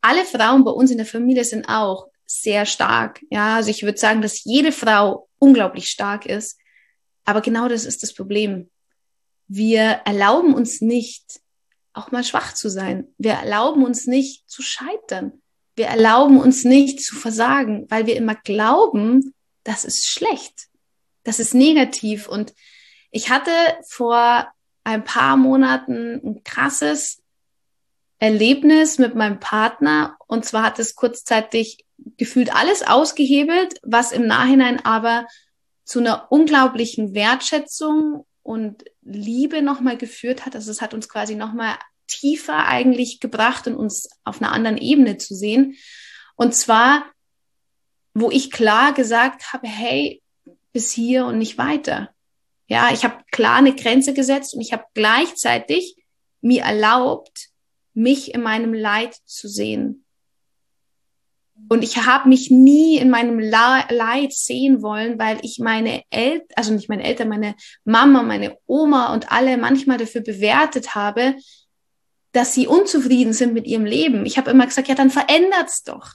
alle Frauen bei uns in der Familie sind auch sehr stark. Ja, also ich würde sagen, dass jede Frau unglaublich stark ist. Aber genau das ist das Problem. Wir erlauben uns nicht, auch mal schwach zu sein. Wir erlauben uns nicht zu scheitern. Wir erlauben uns nicht zu versagen, weil wir immer glauben, das ist schlecht. Das ist negativ. Und ich hatte vor ein paar Monaten ein krasses Erlebnis mit meinem Partner. Und zwar hat es kurzzeitig gefühlt alles ausgehebelt, was im Nachhinein aber zu einer unglaublichen Wertschätzung und Liebe nochmal geführt hat. Also es hat uns quasi nochmal tiefer eigentlich gebracht und uns auf einer anderen Ebene zu sehen. Und zwar, wo ich klar gesagt habe, hey, bis hier und nicht weiter. Ja, ich habe klar eine Grenze gesetzt und ich habe gleichzeitig mir erlaubt, mich in meinem Leid zu sehen. Und ich habe mich nie in meinem Leid sehen wollen, weil ich meine Eltern, also nicht meine Eltern, meine Mama, meine Oma und alle manchmal dafür bewertet habe, dass sie unzufrieden sind mit ihrem Leben. Ich habe immer gesagt, ja, dann verändert's doch.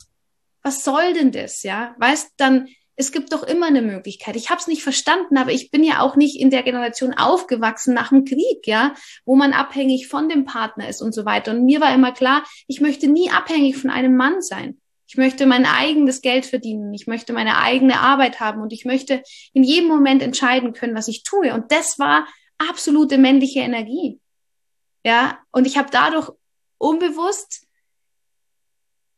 Was soll denn das, ja? Weißt, dann es gibt doch immer eine Möglichkeit. Ich habe es nicht verstanden, aber ich bin ja auch nicht in der Generation aufgewachsen nach dem Krieg, ja, wo man abhängig von dem Partner ist und so weiter. Und mir war immer klar, ich möchte nie abhängig von einem Mann sein. Ich möchte mein eigenes Geld verdienen. Ich möchte meine eigene Arbeit haben und ich möchte in jedem Moment entscheiden können, was ich tue. Und das war absolute männliche Energie. Ja, und ich habe dadurch unbewusst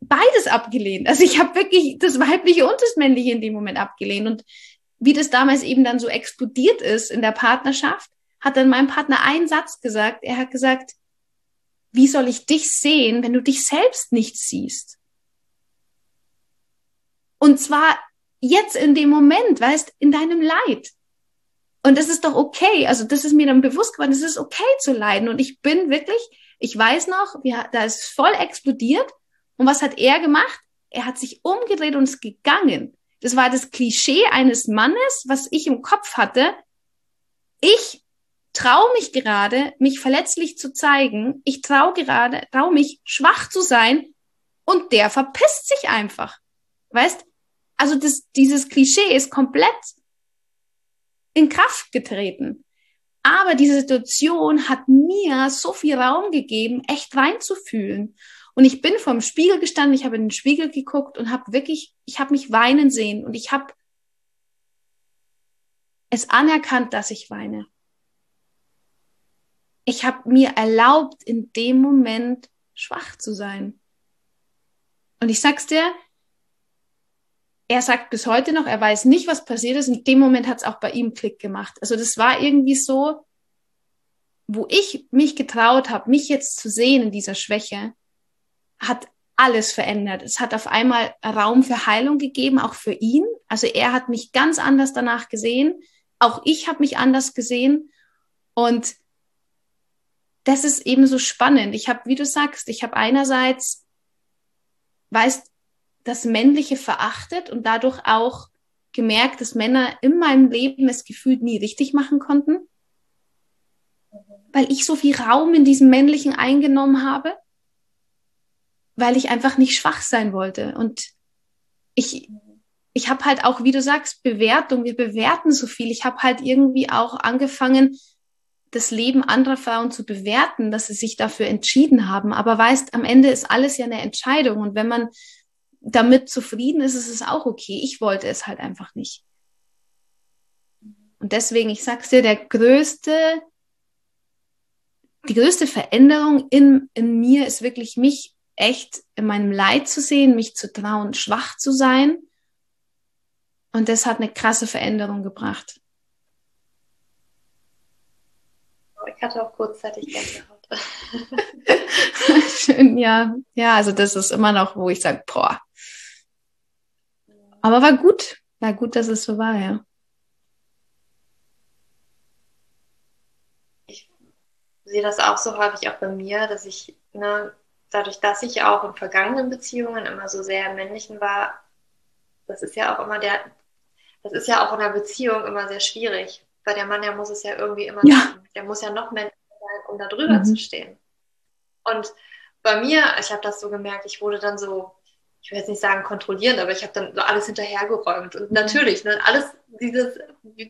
beides abgelehnt. Also ich habe wirklich das weibliche und das männliche in dem Moment abgelehnt. Und wie das damals eben dann so explodiert ist in der Partnerschaft, hat dann mein Partner einen Satz gesagt. Er hat gesagt, wie soll ich dich sehen, wenn du dich selbst nicht siehst? Und zwar jetzt in dem Moment, weißt, in deinem Leid. Und das ist doch okay. Also das ist mir dann bewusst geworden, es ist okay zu leiden. Und ich bin wirklich, ich weiß noch, wir, da ist voll explodiert. Und was hat er gemacht? Er hat sich umgedreht und ist gegangen. Das war das Klischee eines Mannes, was ich im Kopf hatte. Ich traue mich gerade, mich verletzlich zu zeigen. Ich traue gerade, traue mich, schwach zu sein. Und der verpisst sich einfach. Weißt, also das, dieses Klischee ist komplett in Kraft getreten. Aber diese Situation hat mir so viel Raum gegeben, echt reinzufühlen. Und ich bin vorm Spiegel gestanden, ich habe in den Spiegel geguckt und habe wirklich, ich habe mich weinen sehen und ich habe es anerkannt, dass ich weine. Ich habe mir erlaubt, in dem Moment schwach zu sein. Und ich sag's dir, er sagt bis heute noch, er weiß nicht, was passiert ist. In dem Moment hat es auch bei ihm Klick gemacht. Also das war irgendwie so, wo ich mich getraut habe, mich jetzt zu sehen in dieser Schwäche, hat alles verändert. Es hat auf einmal Raum für Heilung gegeben, auch für ihn. Also er hat mich ganz anders danach gesehen. Auch ich habe mich anders gesehen. Und das ist eben so spannend. Ich habe, wie du sagst, ich habe einerseits, weißt, das Männliche verachtet und dadurch auch gemerkt, dass Männer in meinem Leben es gefühlt nie richtig machen konnten, weil ich so viel Raum in diesem Männlichen eingenommen habe, weil ich einfach nicht schwach sein wollte. Und ich, ich habe halt auch, wie du sagst, Bewertung, wir bewerten so viel. Ich habe halt irgendwie auch angefangen, das Leben anderer Frauen zu bewerten, dass sie sich dafür entschieden haben. Aber weißt, am Ende ist alles ja eine Entscheidung. Und wenn man damit zufrieden ist, ist es auch okay. Ich wollte es halt einfach nicht. Und deswegen, ich sag's dir, der größte, die größte Veränderung in, in mir ist wirklich mich echt in meinem Leid zu sehen, mich zu trauen, schwach zu sein. Und das hat eine krasse Veränderung gebracht. Ich hatte auch kurzzeitig Gänsehaut. Schön, ja. Ja, also das ist immer noch, wo ich sage, boah. Aber war gut. War gut, dass es so war, ja. Ich sehe das auch so häufig auch bei mir, dass ich, ne, dadurch, dass ich auch in vergangenen Beziehungen immer so sehr im Männlichen war, das ist ja auch immer der, das ist ja auch in einer Beziehung immer sehr schwierig. Weil der Mann, der muss es ja irgendwie immer Ja. machen. Der muss ja noch männlicher sein, um da drüber Mhm. zu stehen. Und bei mir, ich habe das so gemerkt, ich wurde dann so, ich will jetzt nicht sagen kontrollierend, aber ich habe dann so alles hinterhergeräumt. Und natürlich, ne, alles, dieses,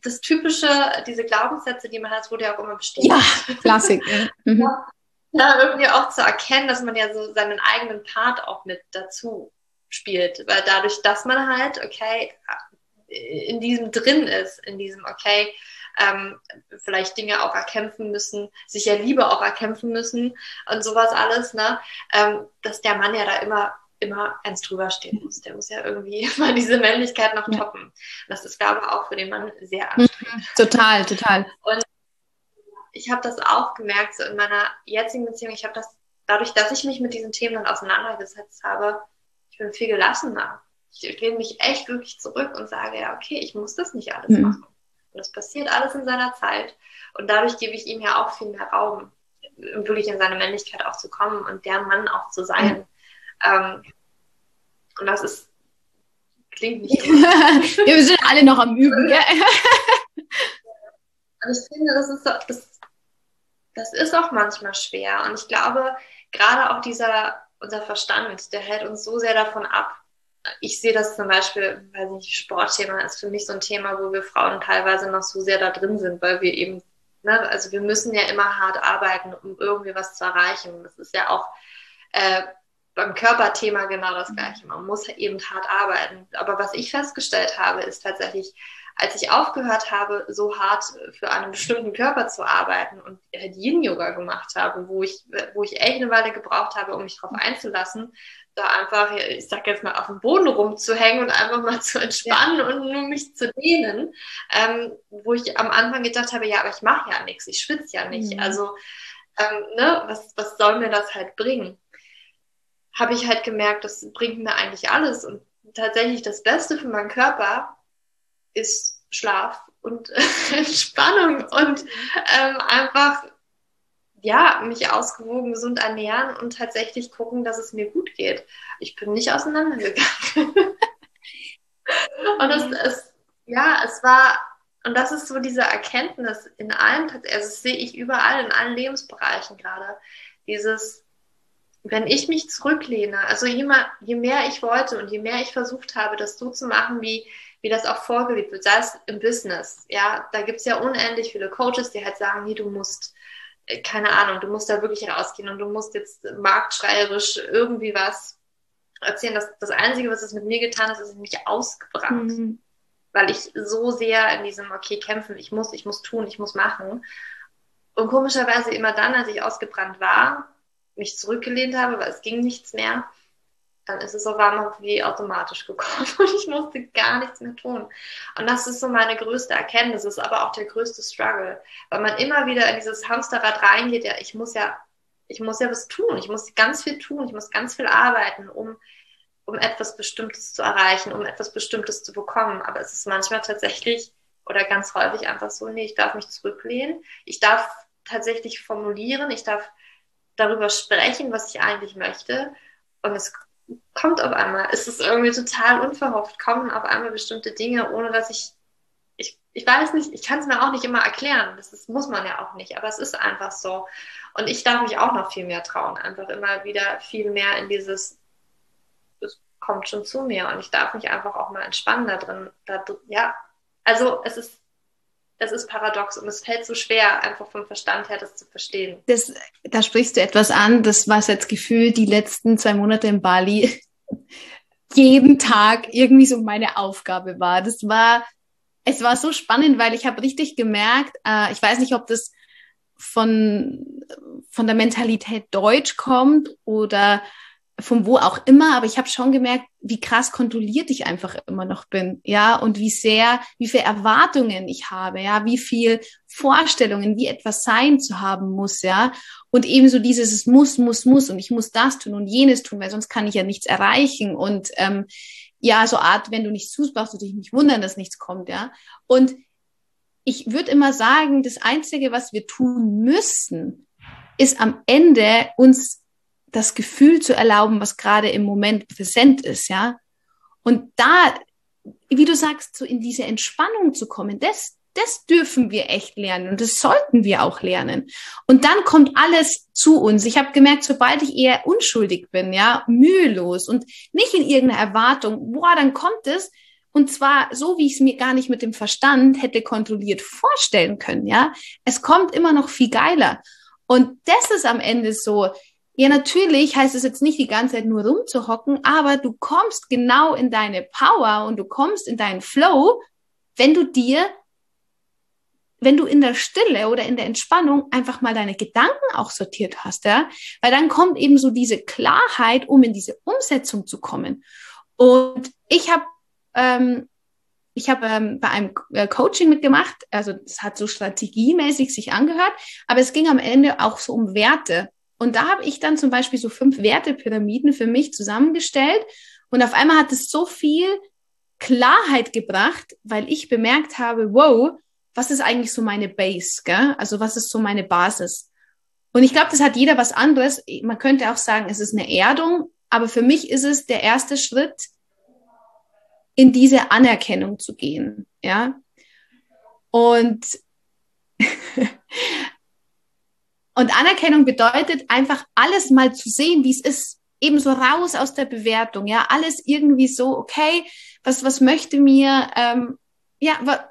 das typische, diese Glaubenssätze, die man hat, wurde ja auch immer bestätigt. Ja, Klassik. Mhm. Ja, irgendwie auch zu erkennen, dass man ja so seinen eigenen Part auch mit dazu spielt. Weil dadurch, dass man halt, okay, in diesem drin ist, in diesem, okay, ähm, vielleicht Dinge auch erkämpfen müssen, sich ja Liebe auch erkämpfen müssen und sowas alles, ne? Ähm, dass der Mann ja da immer immer eins drüber stehen muss. Der muss ja irgendwie immer diese Männlichkeit noch toppen. Das ist, glaube ich, auch für den Mann sehr anstrengend Total, total. ich habe das auch gemerkt, so in meiner jetzigen Beziehung, ich habe das, dadurch, dass ich mich mit diesen Themen dann auseinandergesetzt habe, ich bin viel gelassener. Ich lehne mich echt wirklich zurück und sage, ja, okay, ich muss das nicht alles Mhm. machen. Und das passiert alles in seiner Zeit. Und dadurch gebe ich ihm ja auch viel mehr Raum, wirklich in seine Männlichkeit auch zu kommen und der Mann auch zu sein. Ähm, und das ist, klingt nicht ja, wir sind alle noch am Üben, gell? Und ich finde, das ist, das, das ist auch manchmal schwer. Und ich glaube, gerade auch dieser, unser Verstand, der hält uns so sehr davon ab. Ich sehe das zum Beispiel, weiß nicht, Sportthema ist für mich so ein Thema, wo wir Frauen teilweise noch so sehr da drin sind, weil wir eben, ne, also wir müssen ja immer hart arbeiten, um irgendwie was zu erreichen. Das ist ja auch äh, beim Körperthema genau das Gleiche. Man muss eben hart arbeiten. Aber was ich festgestellt habe, ist tatsächlich, als ich aufgehört habe, so hart für einen bestimmten Körper zu arbeiten und halt Yin-Yoga gemacht habe, wo ich, wo ich echt eine Weile gebraucht habe, um mich darauf einzulassen, da einfach, ich sag jetzt mal, auf dem Boden rumzuhängen und einfach mal zu entspannen ja. und nur mich zu dehnen, ähm, wo ich am Anfang gedacht habe, ja, aber ich mache ja nichts, ich schwitze ja nicht. Mhm. Also, ähm, ne, was, was soll mir das halt bringen? Habe ich halt gemerkt, das bringt mir eigentlich alles und tatsächlich das Beste für meinen Körper ist Schlaf und Entspannung und ähm, einfach ja, mich ausgewogen gesund ernähren und tatsächlich gucken, dass es mir gut geht. Ich bin nicht auseinandergegangen. und es, es, ja, es war, und das ist so diese Erkenntnis in allen, also das sehe ich überall, in allen Lebensbereichen gerade. Dieses, wenn ich mich zurücklehne, also je, mehr, je mehr ich wollte und je mehr ich versucht habe, das so zu machen, wie, wie das auch vorgelebt wird, sei es im Business, ja, da gibt es ja unendlich viele Coaches, die halt sagen, nee, du musst, keine Ahnung, du musst da wirklich rausgehen und du musst jetzt marktschreierisch irgendwie was erzählen. Das, das Einzige, was es mit mir getan hat, ist mich ausgebrannt. Mhm. Weil ich so sehr in diesem, okay, kämpfen, ich muss, ich muss tun, ich muss machen. Und komischerweise immer dann, als ich ausgebrannt war, mich zurückgelehnt habe, weil es ging nichts mehr, dann ist es auf einmal wie automatisch gekommen und ich musste gar nichts mehr tun. Und das ist so meine größte Erkenntnis, ist aber auch der größte Struggle, weil man immer wieder in dieses Hamsterrad reingeht, ja, ich muss ja, ich muss ja was tun, ich muss ganz viel tun, ich muss ganz viel arbeiten, um, um etwas Bestimmtes zu erreichen, um etwas Bestimmtes zu bekommen. Aber es ist manchmal tatsächlich oder ganz häufig einfach so, nee, ich darf mich zurücklehnen, ich darf tatsächlich formulieren, ich darf darüber sprechen, was ich eigentlich möchte. Und es kommt auf einmal. Es ist irgendwie total unverhofft, kommen auf einmal bestimmte Dinge, ohne dass ich, ich, ich weiß nicht, ich kann es mir auch nicht immer erklären. Das ist, muss man ja auch nicht, aber es ist einfach so. Und ich darf mich auch noch viel mehr trauen, einfach immer wieder viel mehr in dieses, es kommt schon zu mir und ich darf mich einfach auch mal entspannen da drin. Da, ja, also es ist es ist paradox und es fällt so schwer, einfach vom Verstand her das zu verstehen. Das, da sprichst du etwas an, das was jetzt gefühlt die letzten zwei Monate in Bali jeden Tag irgendwie so meine Aufgabe war. Das war, es war so spannend, weil ich habe richtig gemerkt, äh, ich weiß nicht, ob das von, von der Mentalität Deutsch kommt oder von wo auch immer, aber ich habe schon gemerkt, wie krass kontrolliert ich einfach immer noch bin, ja, und wie sehr, wie viel Erwartungen ich habe, ja, wie viel Vorstellungen, wie etwas sein zu haben muss, ja, und ebenso dieses es muss, muss, muss und ich muss das tun und jenes tun, weil sonst kann ich ja nichts erreichen und ähm, ja, so Art, wenn du nichts tust, brauchst du dich nicht wundern, dass nichts kommt, ja, und ich würde immer sagen, das Einzige, was wir tun müssen, ist am Ende uns das Gefühl zu erlauben, was gerade im Moment präsent ist, ja. Und da, wie du sagst, so in diese Entspannung zu kommen, das, das dürfen wir echt lernen und das sollten wir auch lernen. Und dann kommt alles zu uns. Ich habe gemerkt, sobald ich eher unschuldig bin, ja, mühelos und nicht in irgendeiner Erwartung, boah, dann kommt es. Und zwar so, wie ich es mir gar nicht mit dem Verstand hätte kontrolliert vorstellen können, ja. Es kommt immer noch viel geiler. Und das ist am Ende so, ja, natürlich heißt es jetzt nicht die ganze Zeit nur rumzuhocken, aber du kommst genau in deine Power und du kommst in deinen Flow, wenn du dir, wenn du in der Stille oder in der Entspannung einfach mal deine Gedanken auch sortiert hast, ja, weil dann kommt eben so diese Klarheit, um in diese Umsetzung zu kommen. Und ich habe ähm, ich habe ähm, bei einem äh, Coaching mitgemacht, also es hat so strategiemäßig sich angehört, aber es ging am Ende auch so um Werte. Und da habe ich dann zum Beispiel so fünf Wertepyramiden für mich zusammengestellt. Und auf einmal hat es so viel Klarheit gebracht, weil ich bemerkt habe, wow, was ist eigentlich so meine Base, gell? Also was ist so meine Basis? Und ich glaube, das hat jeder was anderes. Man könnte auch sagen, es ist eine Erdung, aber für mich ist es der erste Schritt, in diese Anerkennung zu gehen, ja. Und Und Anerkennung bedeutet einfach alles mal zu sehen, wie es ist. Ebenso raus aus der Bewertung, ja, alles irgendwie so, okay, was, was möchte mir, ähm, ja, wa,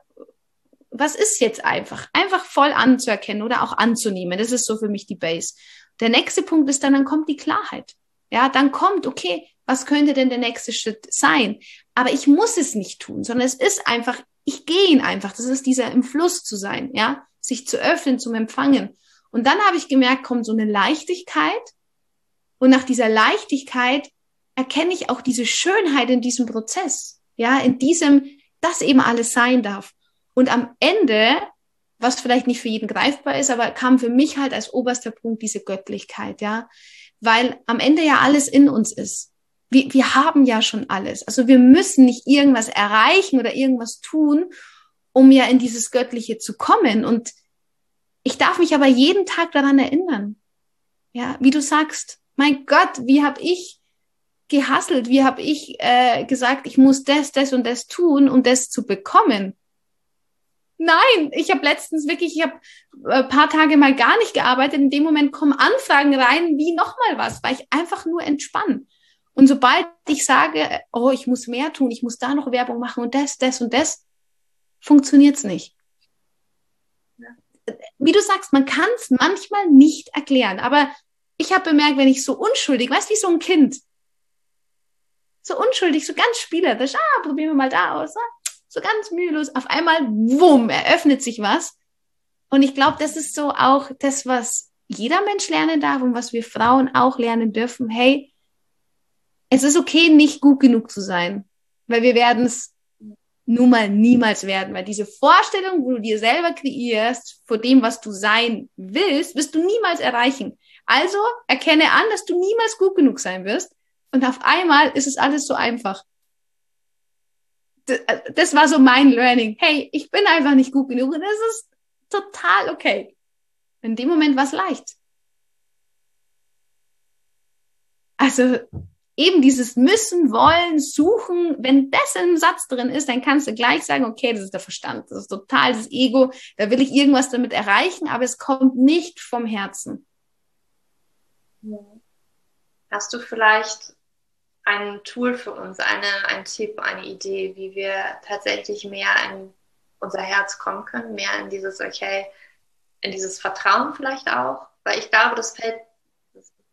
was ist jetzt einfach? Einfach voll anzuerkennen oder auch anzunehmen. Das ist so für mich die Base. Der nächste Punkt ist dann, dann kommt die Klarheit. Ja, dann kommt, okay, was könnte denn der nächste Schritt sein? Aber ich muss es nicht tun, sondern es ist einfach, ich gehe ihn einfach. Das ist dieser im Fluss zu sein, ja, sich zu öffnen, zum Empfangen. Und dann habe ich gemerkt, kommt so eine Leichtigkeit. Und nach dieser Leichtigkeit erkenne ich auch diese Schönheit in diesem Prozess. Ja, in diesem, dass eben alles sein darf. Und am Ende, was vielleicht nicht für jeden greifbar ist, aber kam für mich halt als oberster Punkt diese Göttlichkeit, ja. Weil am Ende ja alles in uns ist. Wir, wir haben ja schon alles. Also wir müssen nicht irgendwas erreichen oder irgendwas tun, um ja in dieses Göttliche zu kommen. Und ich darf mich aber jeden Tag daran erinnern. Ja, wie du sagst, mein Gott, wie habe ich gehasselt, wie habe ich äh, gesagt, ich muss das, das und das tun, um das zu bekommen. Nein, ich habe letztens wirklich, ich habe äh, paar Tage mal gar nicht gearbeitet. In dem Moment kommen Anfragen rein, wie nochmal was, weil ich einfach nur entspanne. Und sobald ich sage, oh, ich muss mehr tun, ich muss da noch Werbung machen und das, das und das, funktioniert's nicht wie du sagst, man kann es manchmal nicht erklären. Aber ich habe bemerkt, wenn ich so unschuldig, weißt wie so ein Kind, so unschuldig, so ganz spielerisch, ah, probieren wir mal da aus, ah, so ganz mühelos, auf einmal, wumm, eröffnet sich was. Und ich glaube, das ist so auch das, was jeder Mensch lernen darf und was wir Frauen auch lernen dürfen. Hey, es ist okay, nicht gut genug zu sein, weil wir werden es nun mal niemals werden, weil diese Vorstellung, wo du dir selber kreierst, vor dem, was du sein willst, wirst du niemals erreichen. Also erkenne an, dass du niemals gut genug sein wirst und auf einmal ist es alles so einfach. Das war so mein Learning. Hey, ich bin einfach nicht gut genug und das ist total okay. In dem Moment war es leicht. Also eben dieses müssen, wollen, suchen, wenn das im Satz drin ist, dann kannst du gleich sagen, okay, das ist der Verstand, das ist total das Ego, da will ich irgendwas damit erreichen, aber es kommt nicht vom Herzen. Hast du vielleicht ein Tool für uns, eine, ein Tipp, eine Idee, wie wir tatsächlich mehr in unser Herz kommen können, mehr in dieses, okay, in dieses Vertrauen vielleicht auch? Weil ich glaube, das fällt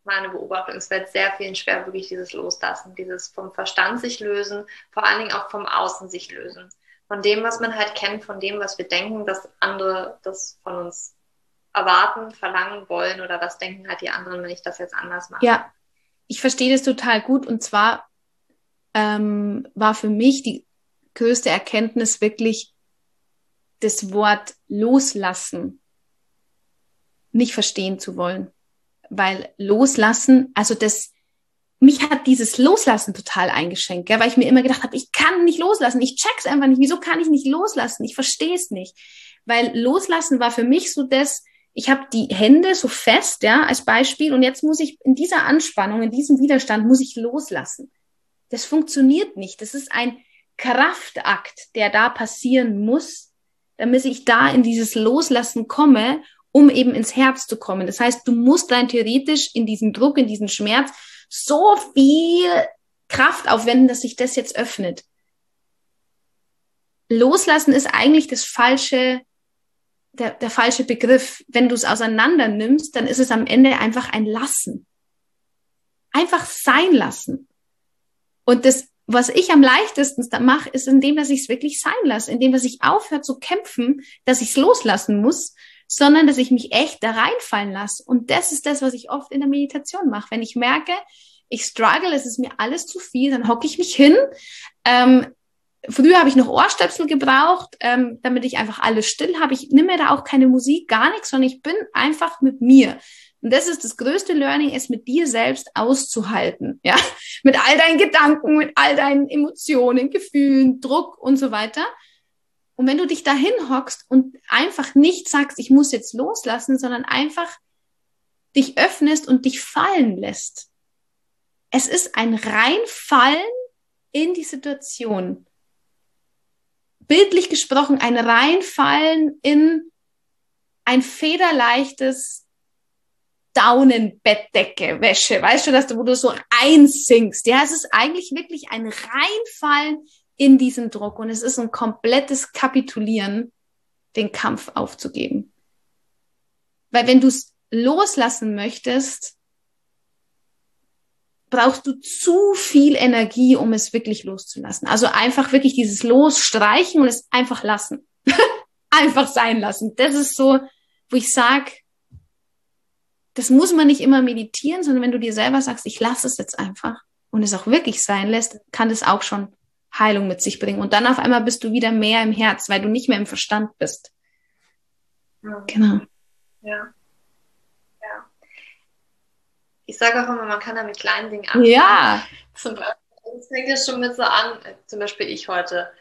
meine Beobachtung. Es fällt sehr vielen schwer, wirklich dieses Loslassen, dieses vom Verstand sich lösen, vor allen Dingen auch vom Außen sich lösen. Von dem, was man halt kennt, von dem, was wir denken, dass andere das von uns erwarten, verlangen wollen oder was denken halt die anderen, wenn ich das jetzt anders mache. Ja, ich verstehe das total gut und zwar ähm, war für mich die größte Erkenntnis wirklich das Wort loslassen nicht verstehen zu wollen. Weil loslassen, also das, mich hat dieses Loslassen total eingeschränkt, gell? weil ich mir immer gedacht habe, ich kann nicht loslassen, ich check's einfach nicht, wieso kann ich nicht loslassen, ich verstehe es nicht. Weil loslassen war für mich so das, ich habe die Hände so fest, ja, als Beispiel, und jetzt muss ich in dieser Anspannung, in diesem Widerstand, muss ich loslassen. Das funktioniert nicht. Das ist ein Kraftakt, der da passieren muss, damit ich da in dieses Loslassen komme, um eben ins Herz zu kommen. Das heißt, du musst rein theoretisch in diesen Druck, in diesen Schmerz so viel Kraft aufwenden, dass sich das jetzt öffnet. Loslassen ist eigentlich das falsche, der, der falsche Begriff. Wenn du es auseinander nimmst, dann ist es am Ende einfach ein Lassen. Einfach sein lassen. Und das, was ich am leichtesten mache, ist indem, dass ich es wirklich sein lasse, indem, dass ich aufhöre zu kämpfen, dass ich es loslassen muss, sondern dass ich mich echt da reinfallen lasse. Und das ist das, was ich oft in der Meditation mache. Wenn ich merke, ich struggle, es ist mir alles zu viel, dann hocke ich mich hin. Ähm, früher habe ich noch Ohrstöpsel gebraucht, ähm, damit ich einfach alles still habe. Ich nehme da auch keine Musik, gar nichts, sondern ich bin einfach mit mir. Und das ist das größte Learning, es mit dir selbst auszuhalten, ja, mit all deinen Gedanken, mit all deinen Emotionen, Gefühlen, Druck und so weiter. Und wenn du dich dahin hockst und einfach nicht sagst, ich muss jetzt loslassen, sondern einfach dich öffnest und dich fallen lässt. Es ist ein Reinfallen in die Situation. Bildlich gesprochen, ein Reinfallen in ein federleichtes Daunenbettdecke, Wäsche, weißt du, dass du, wo du so einsinkst. Ja, es ist eigentlich wirklich ein Reinfallen in diesen Druck und es ist ein komplettes Kapitulieren, den Kampf aufzugeben. Weil wenn du es loslassen möchtest, brauchst du zu viel Energie, um es wirklich loszulassen. Also einfach wirklich dieses Losstreichen und es einfach lassen. einfach sein lassen. Das ist so, wo ich sag, das muss man nicht immer meditieren, sondern wenn du dir selber sagst, ich lasse es jetzt einfach und es auch wirklich sein lässt, kann das auch schon Heilung mit sich bringen. Und dann auf einmal bist du wieder mehr im Herz, weil du nicht mehr im Verstand bist. Ja. Genau. Ja. Ja. Ich sage auch immer, man kann da mit kleinen Dingen anfangen. Ja. Zum Beispiel, das fängt ja schon mit so an, zum Beispiel ich heute.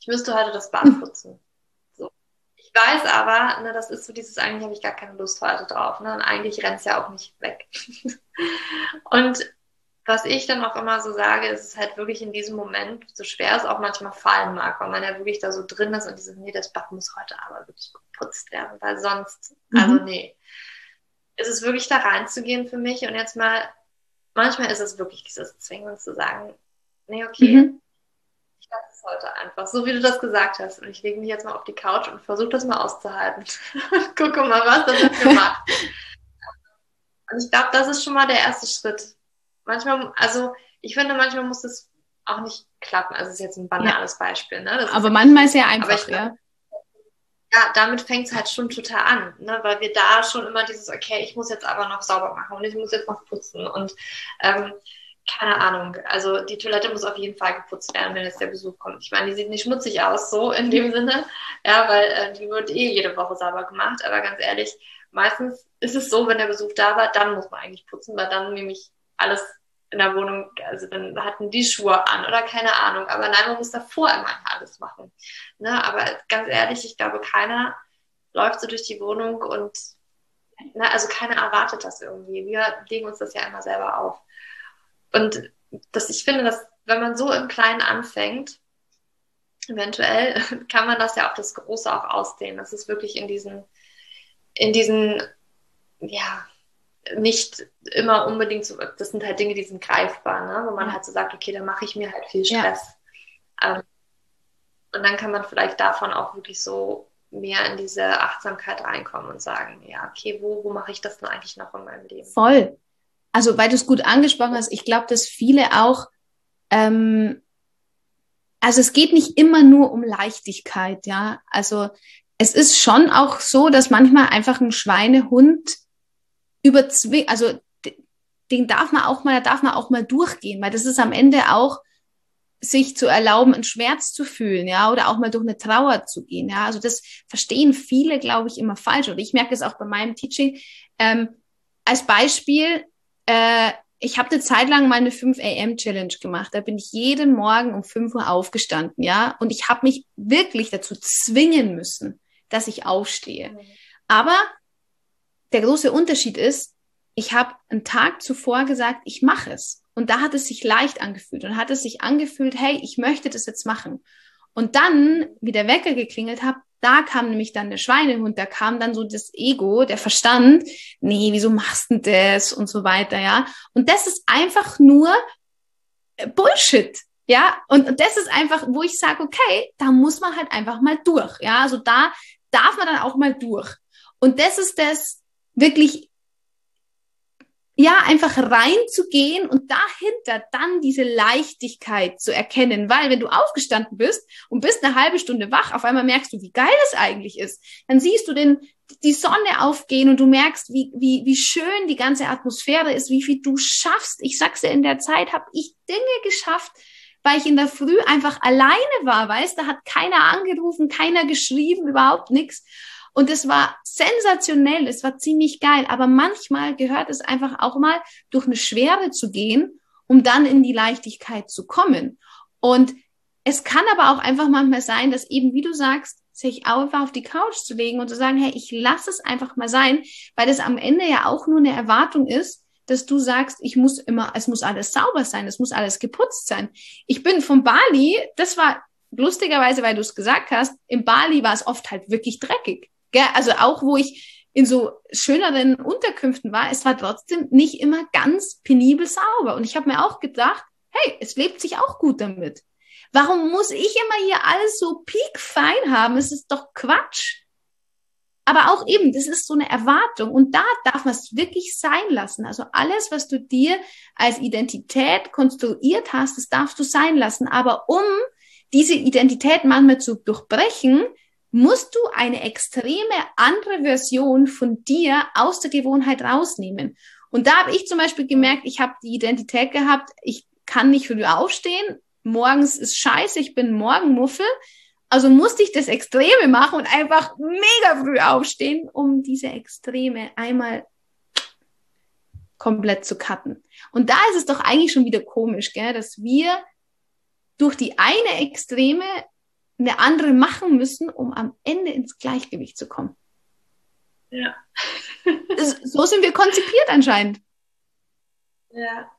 Ich müsste heute das Bad putzen. So. Ich weiß aber, ne, das ist so dieses, eigentlich habe ich gar keine Lust heute drauf. Ne? Und eigentlich rennt es ja auch nicht weg. und was ich dann auch immer so sage, ist es halt wirklich in diesem Moment, so schwer es auch manchmal fallen mag, weil man ja wirklich da so drin ist und dieses, nee, das Bad muss heute aber wirklich geputzt werden, weil sonst, mhm. also nee. Es ist wirklich da reinzugehen für mich und jetzt mal, manchmal ist es wirklich dieses Zwingen zu sagen, nee, okay, mhm. ich lasse es heute einfach, so wie du das gesagt hast. Und ich lege mich jetzt mal auf die Couch und versuche das mal auszuhalten. Gucke mal, was das mit mir macht. Und ich glaube, das ist schon mal der erste Schritt manchmal, also ich finde, manchmal muss es auch nicht klappen. Also es ist jetzt ein banales ja. Beispiel. Ne? aber manchmal ist ja einfach, ich, ja. Ja, damit fängt es halt schon total an, ne? weil wir da schon immer dieses, okay, ich muss jetzt aber noch sauber machen und ich muss jetzt noch putzen und ähm, keine Ahnung. Also die Toilette muss auf jeden Fall geputzt werden, wenn jetzt der Besuch kommt. Ich meine, die sieht nicht schmutzig aus, so in dem Sinne, ja, weil äh, die wird eh jede Woche sauber gemacht. Aber ganz ehrlich, meistens ist es so, wenn der Besuch da war, dann muss man eigentlich putzen, weil dann nämlich alles in der Wohnung, also dann hatten die Schuhe an oder keine Ahnung. Aber nein, man muss davor immer alles machen. Ne? Aber ganz ehrlich, ich glaube, keiner läuft so durch die Wohnung und ne, also keiner erwartet das irgendwie. Wir legen uns das ja immer selber auf. Und das, ich finde, dass wenn man so im Kleinen anfängt, eventuell kann man das ja auf das Große auch ausdehnen. Das ist wirklich in diesen, in diesen, ja, nicht immer unbedingt so, das sind halt Dinge, die sind greifbar, ne? wo man halt so sagt, okay, dann mache ich mir halt viel Stress. Ja. Ähm, und dann kann man vielleicht davon auch wirklich so mehr in diese Achtsamkeit reinkommen und sagen, ja, okay, wo, wo mache ich das denn eigentlich noch in meinem Leben? Voll. also weil du es gut angesprochen hast, ich glaube, dass viele auch, ähm, also es geht nicht immer nur um Leichtigkeit, ja. Also es ist schon auch so, dass manchmal einfach ein Schweinehund überzwingt, also den darf man auch mal, da darf man auch mal durchgehen, weil das ist am Ende auch sich zu erlauben, einen Schmerz zu fühlen, ja, oder auch mal durch eine Trauer zu gehen, ja. Also das verstehen viele, glaube ich, immer falsch. Und ich merke es auch bei meinem Teaching. Ähm, als Beispiel, äh, ich habe eine Zeit lang meine 5 AM Challenge gemacht. Da bin ich jeden Morgen um 5 Uhr aufgestanden, ja. Und ich habe mich wirklich dazu zwingen müssen, dass ich aufstehe. Mhm. Aber der große Unterschied ist, ich habe einen Tag zuvor gesagt, ich mache es. Und da hat es sich leicht angefühlt und hat es sich angefühlt, hey, ich möchte das jetzt machen. Und dann, wie der Wecker geklingelt hat, da kam nämlich dann der Schweinehund, da kam dann so das Ego, der Verstand, nee, wieso machst du das und so weiter, ja. Und das ist einfach nur äh, Bullshit, ja. Und, und das ist einfach, wo ich sage, okay, da muss man halt einfach mal durch, ja. Also da darf man dann auch mal durch. Und das ist das wirklich ja, einfach reinzugehen und dahinter dann diese Leichtigkeit zu erkennen. Weil wenn du aufgestanden bist und bist eine halbe Stunde wach, auf einmal merkst du, wie geil es eigentlich ist. Dann siehst du den, die Sonne aufgehen und du merkst, wie, wie, wie schön die ganze Atmosphäre ist, wie viel du schaffst. Ich sag's dir, in der Zeit habe ich Dinge geschafft, weil ich in der Früh einfach alleine war, weißt, da hat keiner angerufen, keiner geschrieben, überhaupt nichts. Und es war sensationell, es war ziemlich geil. Aber manchmal gehört es einfach auch mal durch eine Schwere zu gehen, um dann in die Leichtigkeit zu kommen. Und es kann aber auch einfach manchmal sein, dass eben, wie du sagst, sich einfach auf die Couch zu legen und zu sagen, hey, ich lasse es einfach mal sein, weil es am Ende ja auch nur eine Erwartung ist, dass du sagst, ich muss immer, es muss alles sauber sein, es muss alles geputzt sein. Ich bin von Bali, das war lustigerweise, weil du es gesagt hast, in Bali war es oft halt wirklich dreckig. Gell? Also auch, wo ich in so schöneren Unterkünften war, es war trotzdem nicht immer ganz penibel sauber. Und ich habe mir auch gedacht, hey, es lebt sich auch gut damit. Warum muss ich immer hier alles so piekfein haben? Es ist doch Quatsch. Aber auch eben, das ist so eine Erwartung und da darf man es wirklich sein lassen. Also alles, was du dir als Identität konstruiert hast, das darfst du sein lassen. Aber um diese Identität manchmal zu durchbrechen, musst du eine extreme andere Version von dir aus der Gewohnheit rausnehmen. Und da habe ich zum Beispiel gemerkt, ich habe die Identität gehabt, ich kann nicht früh aufstehen, morgens ist scheiße, ich bin Morgenmuffel. Also musste ich das Extreme machen und einfach mega früh aufstehen, um diese Extreme einmal komplett zu cutten. Und da ist es doch eigentlich schon wieder komisch, gell, dass wir durch die eine Extreme eine andere machen müssen, um am Ende ins Gleichgewicht zu kommen. Ja. so sind wir konzipiert anscheinend. Ja.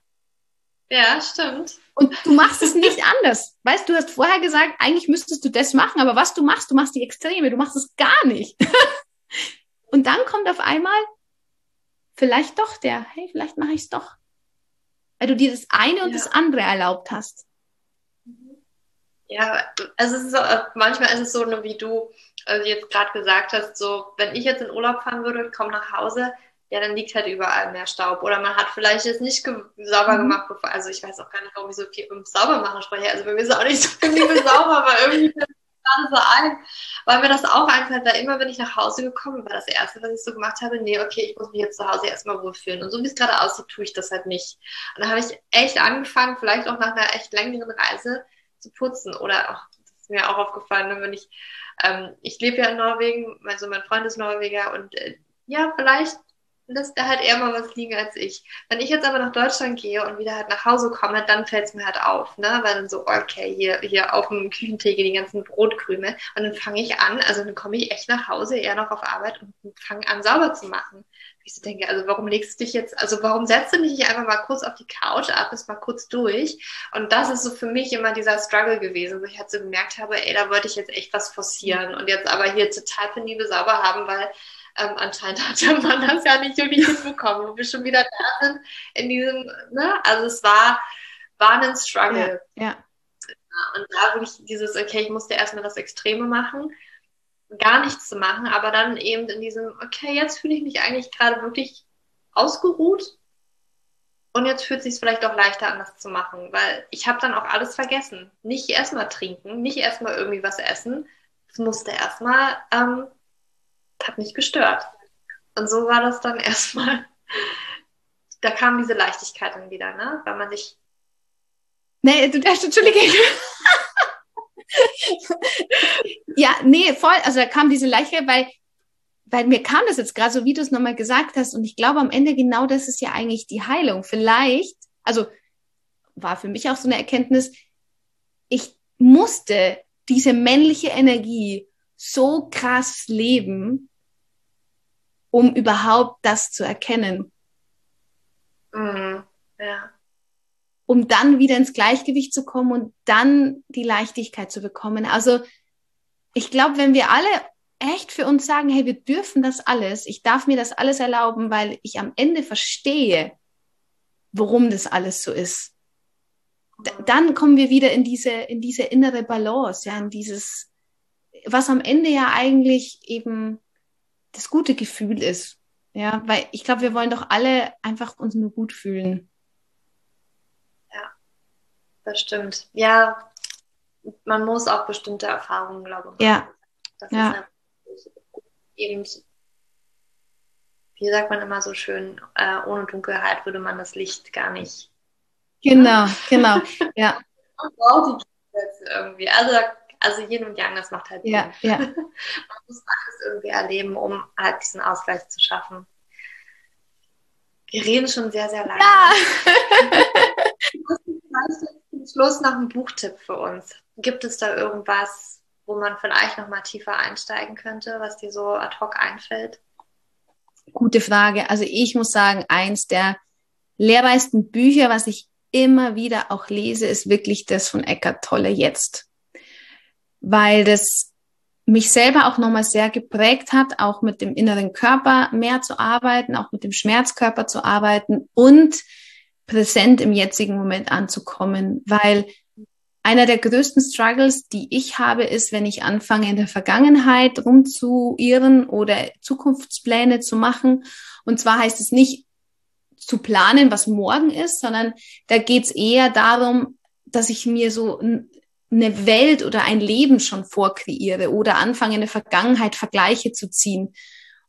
Ja, stimmt. Und du machst es nicht anders. Weißt du, hast vorher gesagt, eigentlich müsstest du das machen, aber was du machst, du machst die Extreme, du machst es gar nicht. und dann kommt auf einmal vielleicht doch der, hey, vielleicht mache ich es doch. Weil du dir das eine und ja. das andere erlaubt hast. Ja, also es ist so, manchmal ist es so, wie du also jetzt gerade gesagt hast, so, wenn ich jetzt in Urlaub fahren würde und komme nach Hause, ja, dann liegt halt überall mehr Staub. Oder man hat vielleicht jetzt nicht ge sauber mhm. gemacht, bevor, also ich weiß auch gar nicht, warum ich so viel um Saubermachen spreche. Also bei mir ist es auch nicht so viel sauber, aber irgendwie fällt gerade so ein, weil mir das auch einfällt, weil immer, wenn ich nach Hause gekommen war das Erste, was ich so gemacht habe, nee, okay, ich muss mich jetzt zu Hause erstmal wohlfühlen. Und so wie es gerade aussieht, tue ich das halt nicht. Und da habe ich echt angefangen, vielleicht auch nach einer echt längeren Reise, zu putzen. Oder auch, das ist mir auch aufgefallen, ne, wenn ich, ähm, ich lebe ja in Norwegen, also mein Freund ist Norweger und äh, ja, vielleicht lässt er halt eher mal was liegen als ich. Wenn ich jetzt aber nach Deutschland gehe und wieder halt nach Hause komme, dann fällt es mir halt auf, ne? Weil dann so, okay, hier, hier auf dem Küchenteke die ganzen Brotkrümel. Und dann fange ich an, also dann komme ich echt nach Hause, eher noch auf Arbeit und fange an, sauber zu machen ich so denke, also warum legst du dich jetzt, also warum setzt du dich nicht einfach mal kurz auf die Couch, atmest mal kurz durch? Und das ist so für mich immer dieser Struggle gewesen, wo ich halt so gemerkt habe, ey, da wollte ich jetzt echt was forcieren und jetzt aber hier total penibel sauber haben, weil ähm, anscheinend hat der Mann das ja nicht wirklich hinbekommen, wo wir schon wieder da sind in diesem, ne? Also es war, war ein Struggle. Ja, ja. Und da wirklich dieses, okay, ich musste erstmal das Extreme machen gar nichts zu machen, aber dann eben in diesem, okay, jetzt fühle ich mich eigentlich gerade wirklich ausgeruht. Und jetzt fühlt es sich vielleicht auch leichter an, das zu machen, weil ich habe dann auch alles vergessen. Nicht erstmal trinken, nicht erstmal irgendwie was essen. Es musste erstmal, ähm, hat mich gestört. Und so war das dann erstmal. Da kam diese Leichtigkeit dann wieder, ne? Weil man sich. Nee, du darfst, entschuldige. ja, nee, voll. Also da kam diese Leichtigkeit, weil weil mir kam das jetzt gerade so, wie du es nochmal gesagt hast, und ich glaube am Ende genau das ist ja eigentlich die Heilung. Vielleicht, also war für mich auch so eine Erkenntnis, ich musste diese männliche Energie so krass leben, um überhaupt das zu erkennen. Mhm. Ja. Um dann wieder ins Gleichgewicht zu kommen und dann die Leichtigkeit zu bekommen. Also ich glaube, wenn wir alle echt für uns sagen, hey, wir dürfen das alles, ich darf mir das alles erlauben, weil ich am Ende verstehe, warum das alles so ist. D dann kommen wir wieder in diese, in diese innere Balance, ja, in dieses, was am Ende ja eigentlich eben das gute Gefühl ist. Ja, weil ich glaube, wir wollen doch alle einfach uns nur gut fühlen. Ja, das stimmt. Ja, man muss auch bestimmte Erfahrungen, glaube ich. Ja. Das ja eben, wie sagt man immer so schön, äh, ohne Dunkelheit würde man das Licht gar nicht. Genau, genau, ja. Man braucht die Gegensätze irgendwie. Also, also Yin und Yang, das macht halt ja, Sinn. Ja. man muss alles irgendwie erleben, um halt diesen Ausgleich zu schaffen. Wir reden schon sehr, sehr lange. Ja. Schluss noch ein Buchtipp für uns. Gibt es da irgendwas, wo man vielleicht noch mal tiefer einsteigen könnte, was dir so ad hoc einfällt? Gute Frage. Also ich muss sagen, eins der lehrreichsten Bücher, was ich immer wieder auch lese, ist wirklich das von Eckart Tolle jetzt. Weil das mich selber auch nochmal sehr geprägt hat, auch mit dem inneren Körper mehr zu arbeiten, auch mit dem Schmerzkörper zu arbeiten und präsent im jetzigen Moment anzukommen, weil einer der größten Struggles, die ich habe, ist, wenn ich anfange, in der Vergangenheit rumzuirren oder Zukunftspläne zu machen. Und zwar heißt es nicht zu planen, was morgen ist, sondern da geht es eher darum, dass ich mir so eine Welt oder ein Leben schon vorkreiere oder anfange, in der Vergangenheit Vergleiche zu ziehen.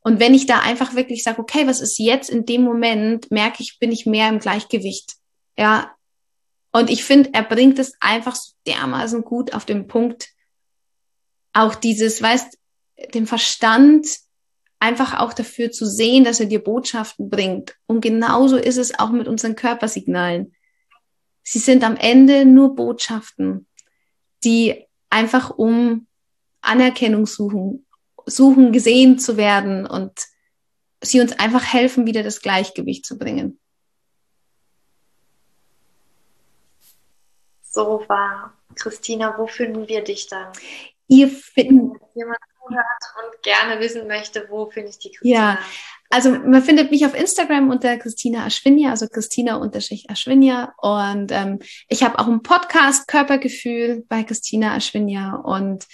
Und wenn ich da einfach wirklich sage, okay, was ist jetzt in dem Moment, merke ich, bin ich mehr im Gleichgewicht. Ja, und ich finde, er bringt es einfach so dermaßen gut auf den Punkt. Auch dieses, weißt, den Verstand einfach auch dafür zu sehen, dass er dir Botschaften bringt. Und genauso ist es auch mit unseren Körpersignalen. Sie sind am Ende nur Botschaften, die einfach um Anerkennung suchen, suchen gesehen zu werden und sie uns einfach helfen, wieder das Gleichgewicht zu bringen. so war. Christina, wo finden wir dich dann? Ihr findet. Wenn jemand zuhört und gerne wissen möchte, wo finde ich die Christina? Ja, also man findet mich auf Instagram unter Christina Aschwinja, also Christina unterstrich Aschwinja. Und ähm, ich habe auch einen Podcast Körpergefühl bei Christina Aschwinja. Und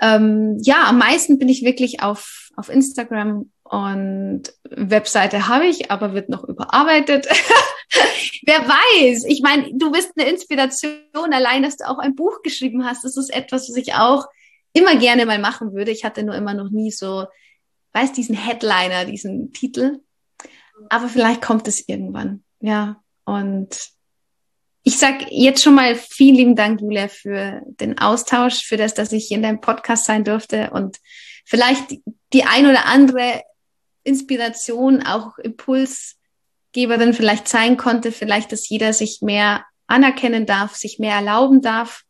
ähm, ja, am meisten bin ich wirklich auf, auf Instagram und Webseite habe ich, aber wird noch überarbeitet. Wer weiß? Ich meine, du bist eine Inspiration allein, dass du auch ein Buch geschrieben hast. Das ist etwas, was ich auch immer gerne mal machen würde. Ich hatte nur immer noch nie so, weiß, diesen Headliner, diesen Titel. Aber vielleicht kommt es irgendwann. Ja. Und ich sag jetzt schon mal vielen lieben Dank, Julia, für den Austausch, für das, dass ich hier in deinem Podcast sein durfte und vielleicht die ein oder andere Inspiration, auch Impulsgeberin vielleicht sein konnte, vielleicht, dass jeder sich mehr anerkennen darf, sich mehr erlauben darf,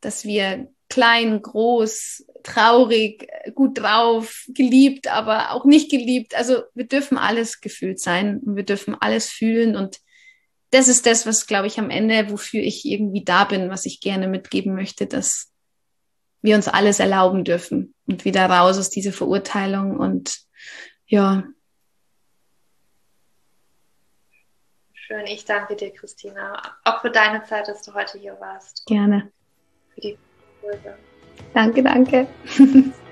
dass wir klein, groß, traurig, gut drauf, geliebt, aber auch nicht geliebt. Also wir dürfen alles gefühlt sein und wir dürfen alles fühlen und das ist das, was, glaube ich, am Ende, wofür ich irgendwie da bin, was ich gerne mitgeben möchte, dass wir uns alles erlauben dürfen und wieder raus aus dieser Verurteilung und ja. Schön, ich danke dir, Christina. Auch für deine Zeit, dass du heute hier warst. Gerne. Für die. Danke, danke.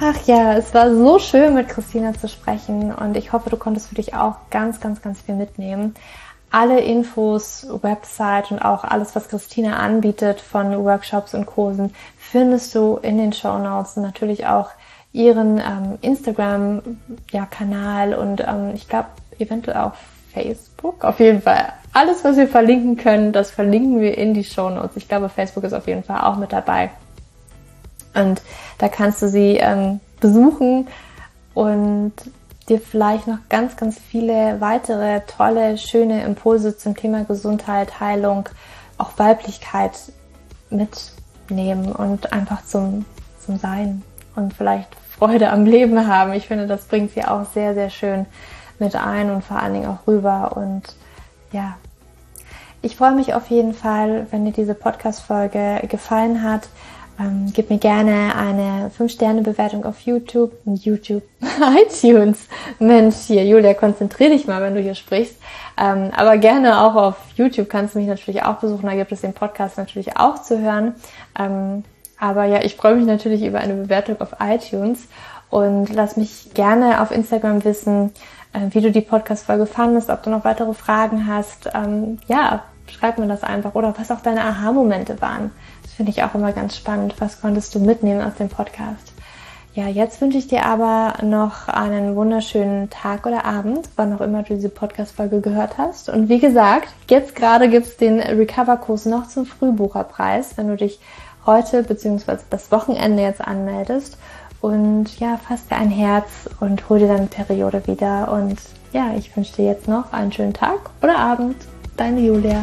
Ach ja, es war so schön mit Christina zu sprechen und ich hoffe, du konntest für dich auch ganz, ganz, ganz viel mitnehmen. Alle Infos, Website und auch alles, was Christina anbietet von Workshops und Kursen, findest du in den Show Notes und natürlich auch ihren ähm, Instagram-Kanal ja, und ähm, ich glaube eventuell auch Facebook. Auf jeden Fall alles, was wir verlinken können, das verlinken wir in die Show Notes. Ich glaube, Facebook ist auf jeden Fall auch mit dabei. Und da kannst du sie ähm, besuchen und dir vielleicht noch ganz, ganz viele weitere tolle, schöne Impulse zum Thema Gesundheit, Heilung, auch Weiblichkeit mitnehmen und einfach zum, zum Sein und vielleicht Freude am Leben haben. Ich finde, das bringt sie auch sehr, sehr schön mit ein und vor allen Dingen auch rüber. Und ja, ich freue mich auf jeden Fall, wenn dir diese Podcast-Folge gefallen hat. Ähm, gib mir gerne eine 5-Sterne-Bewertung auf YouTube, YouTube, iTunes. Mensch, hier, Julia, konzentrier dich mal, wenn du hier sprichst. Ähm, aber gerne auch auf YouTube kannst du mich natürlich auch besuchen. Da gibt es den Podcast natürlich auch zu hören. Ähm, aber ja, ich freue mich natürlich über eine Bewertung auf iTunes und lass mich gerne auf Instagram wissen, äh, wie du die Podcast-Folge fandest, ob du noch weitere Fragen hast. Ähm, ja, schreib mir das einfach oder was auch deine Aha-Momente waren. Finde ich auch immer ganz spannend. Was konntest du mitnehmen aus dem Podcast? Ja, jetzt wünsche ich dir aber noch einen wunderschönen Tag oder Abend, wann auch immer du diese Podcast-Folge gehört hast. Und wie gesagt, jetzt gerade gibt es den Recover-Kurs noch zum Frühbucherpreis, wenn du dich heute bzw. das Wochenende jetzt anmeldest. Und ja, fass dir ein Herz und hol dir deine Periode wieder. Und ja, ich wünsche dir jetzt noch einen schönen Tag oder Abend. Deine Julia.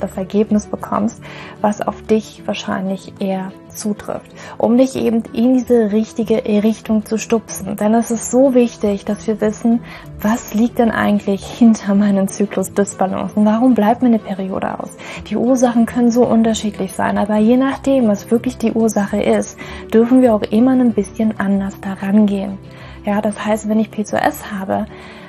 das Ergebnis bekommst, was auf dich wahrscheinlich eher zutrifft, um dich eben in diese richtige Richtung zu stupsen. Denn es ist so wichtig, dass wir wissen, was liegt denn eigentlich hinter meinem Zyklus Dysbalancen? Warum bleibt mir eine Periode aus? Die Ursachen können so unterschiedlich sein, aber je nachdem, was wirklich die Ursache ist, dürfen wir auch immer ein bisschen anders daran gehen. Ja, das heißt, wenn ich PCOS habe,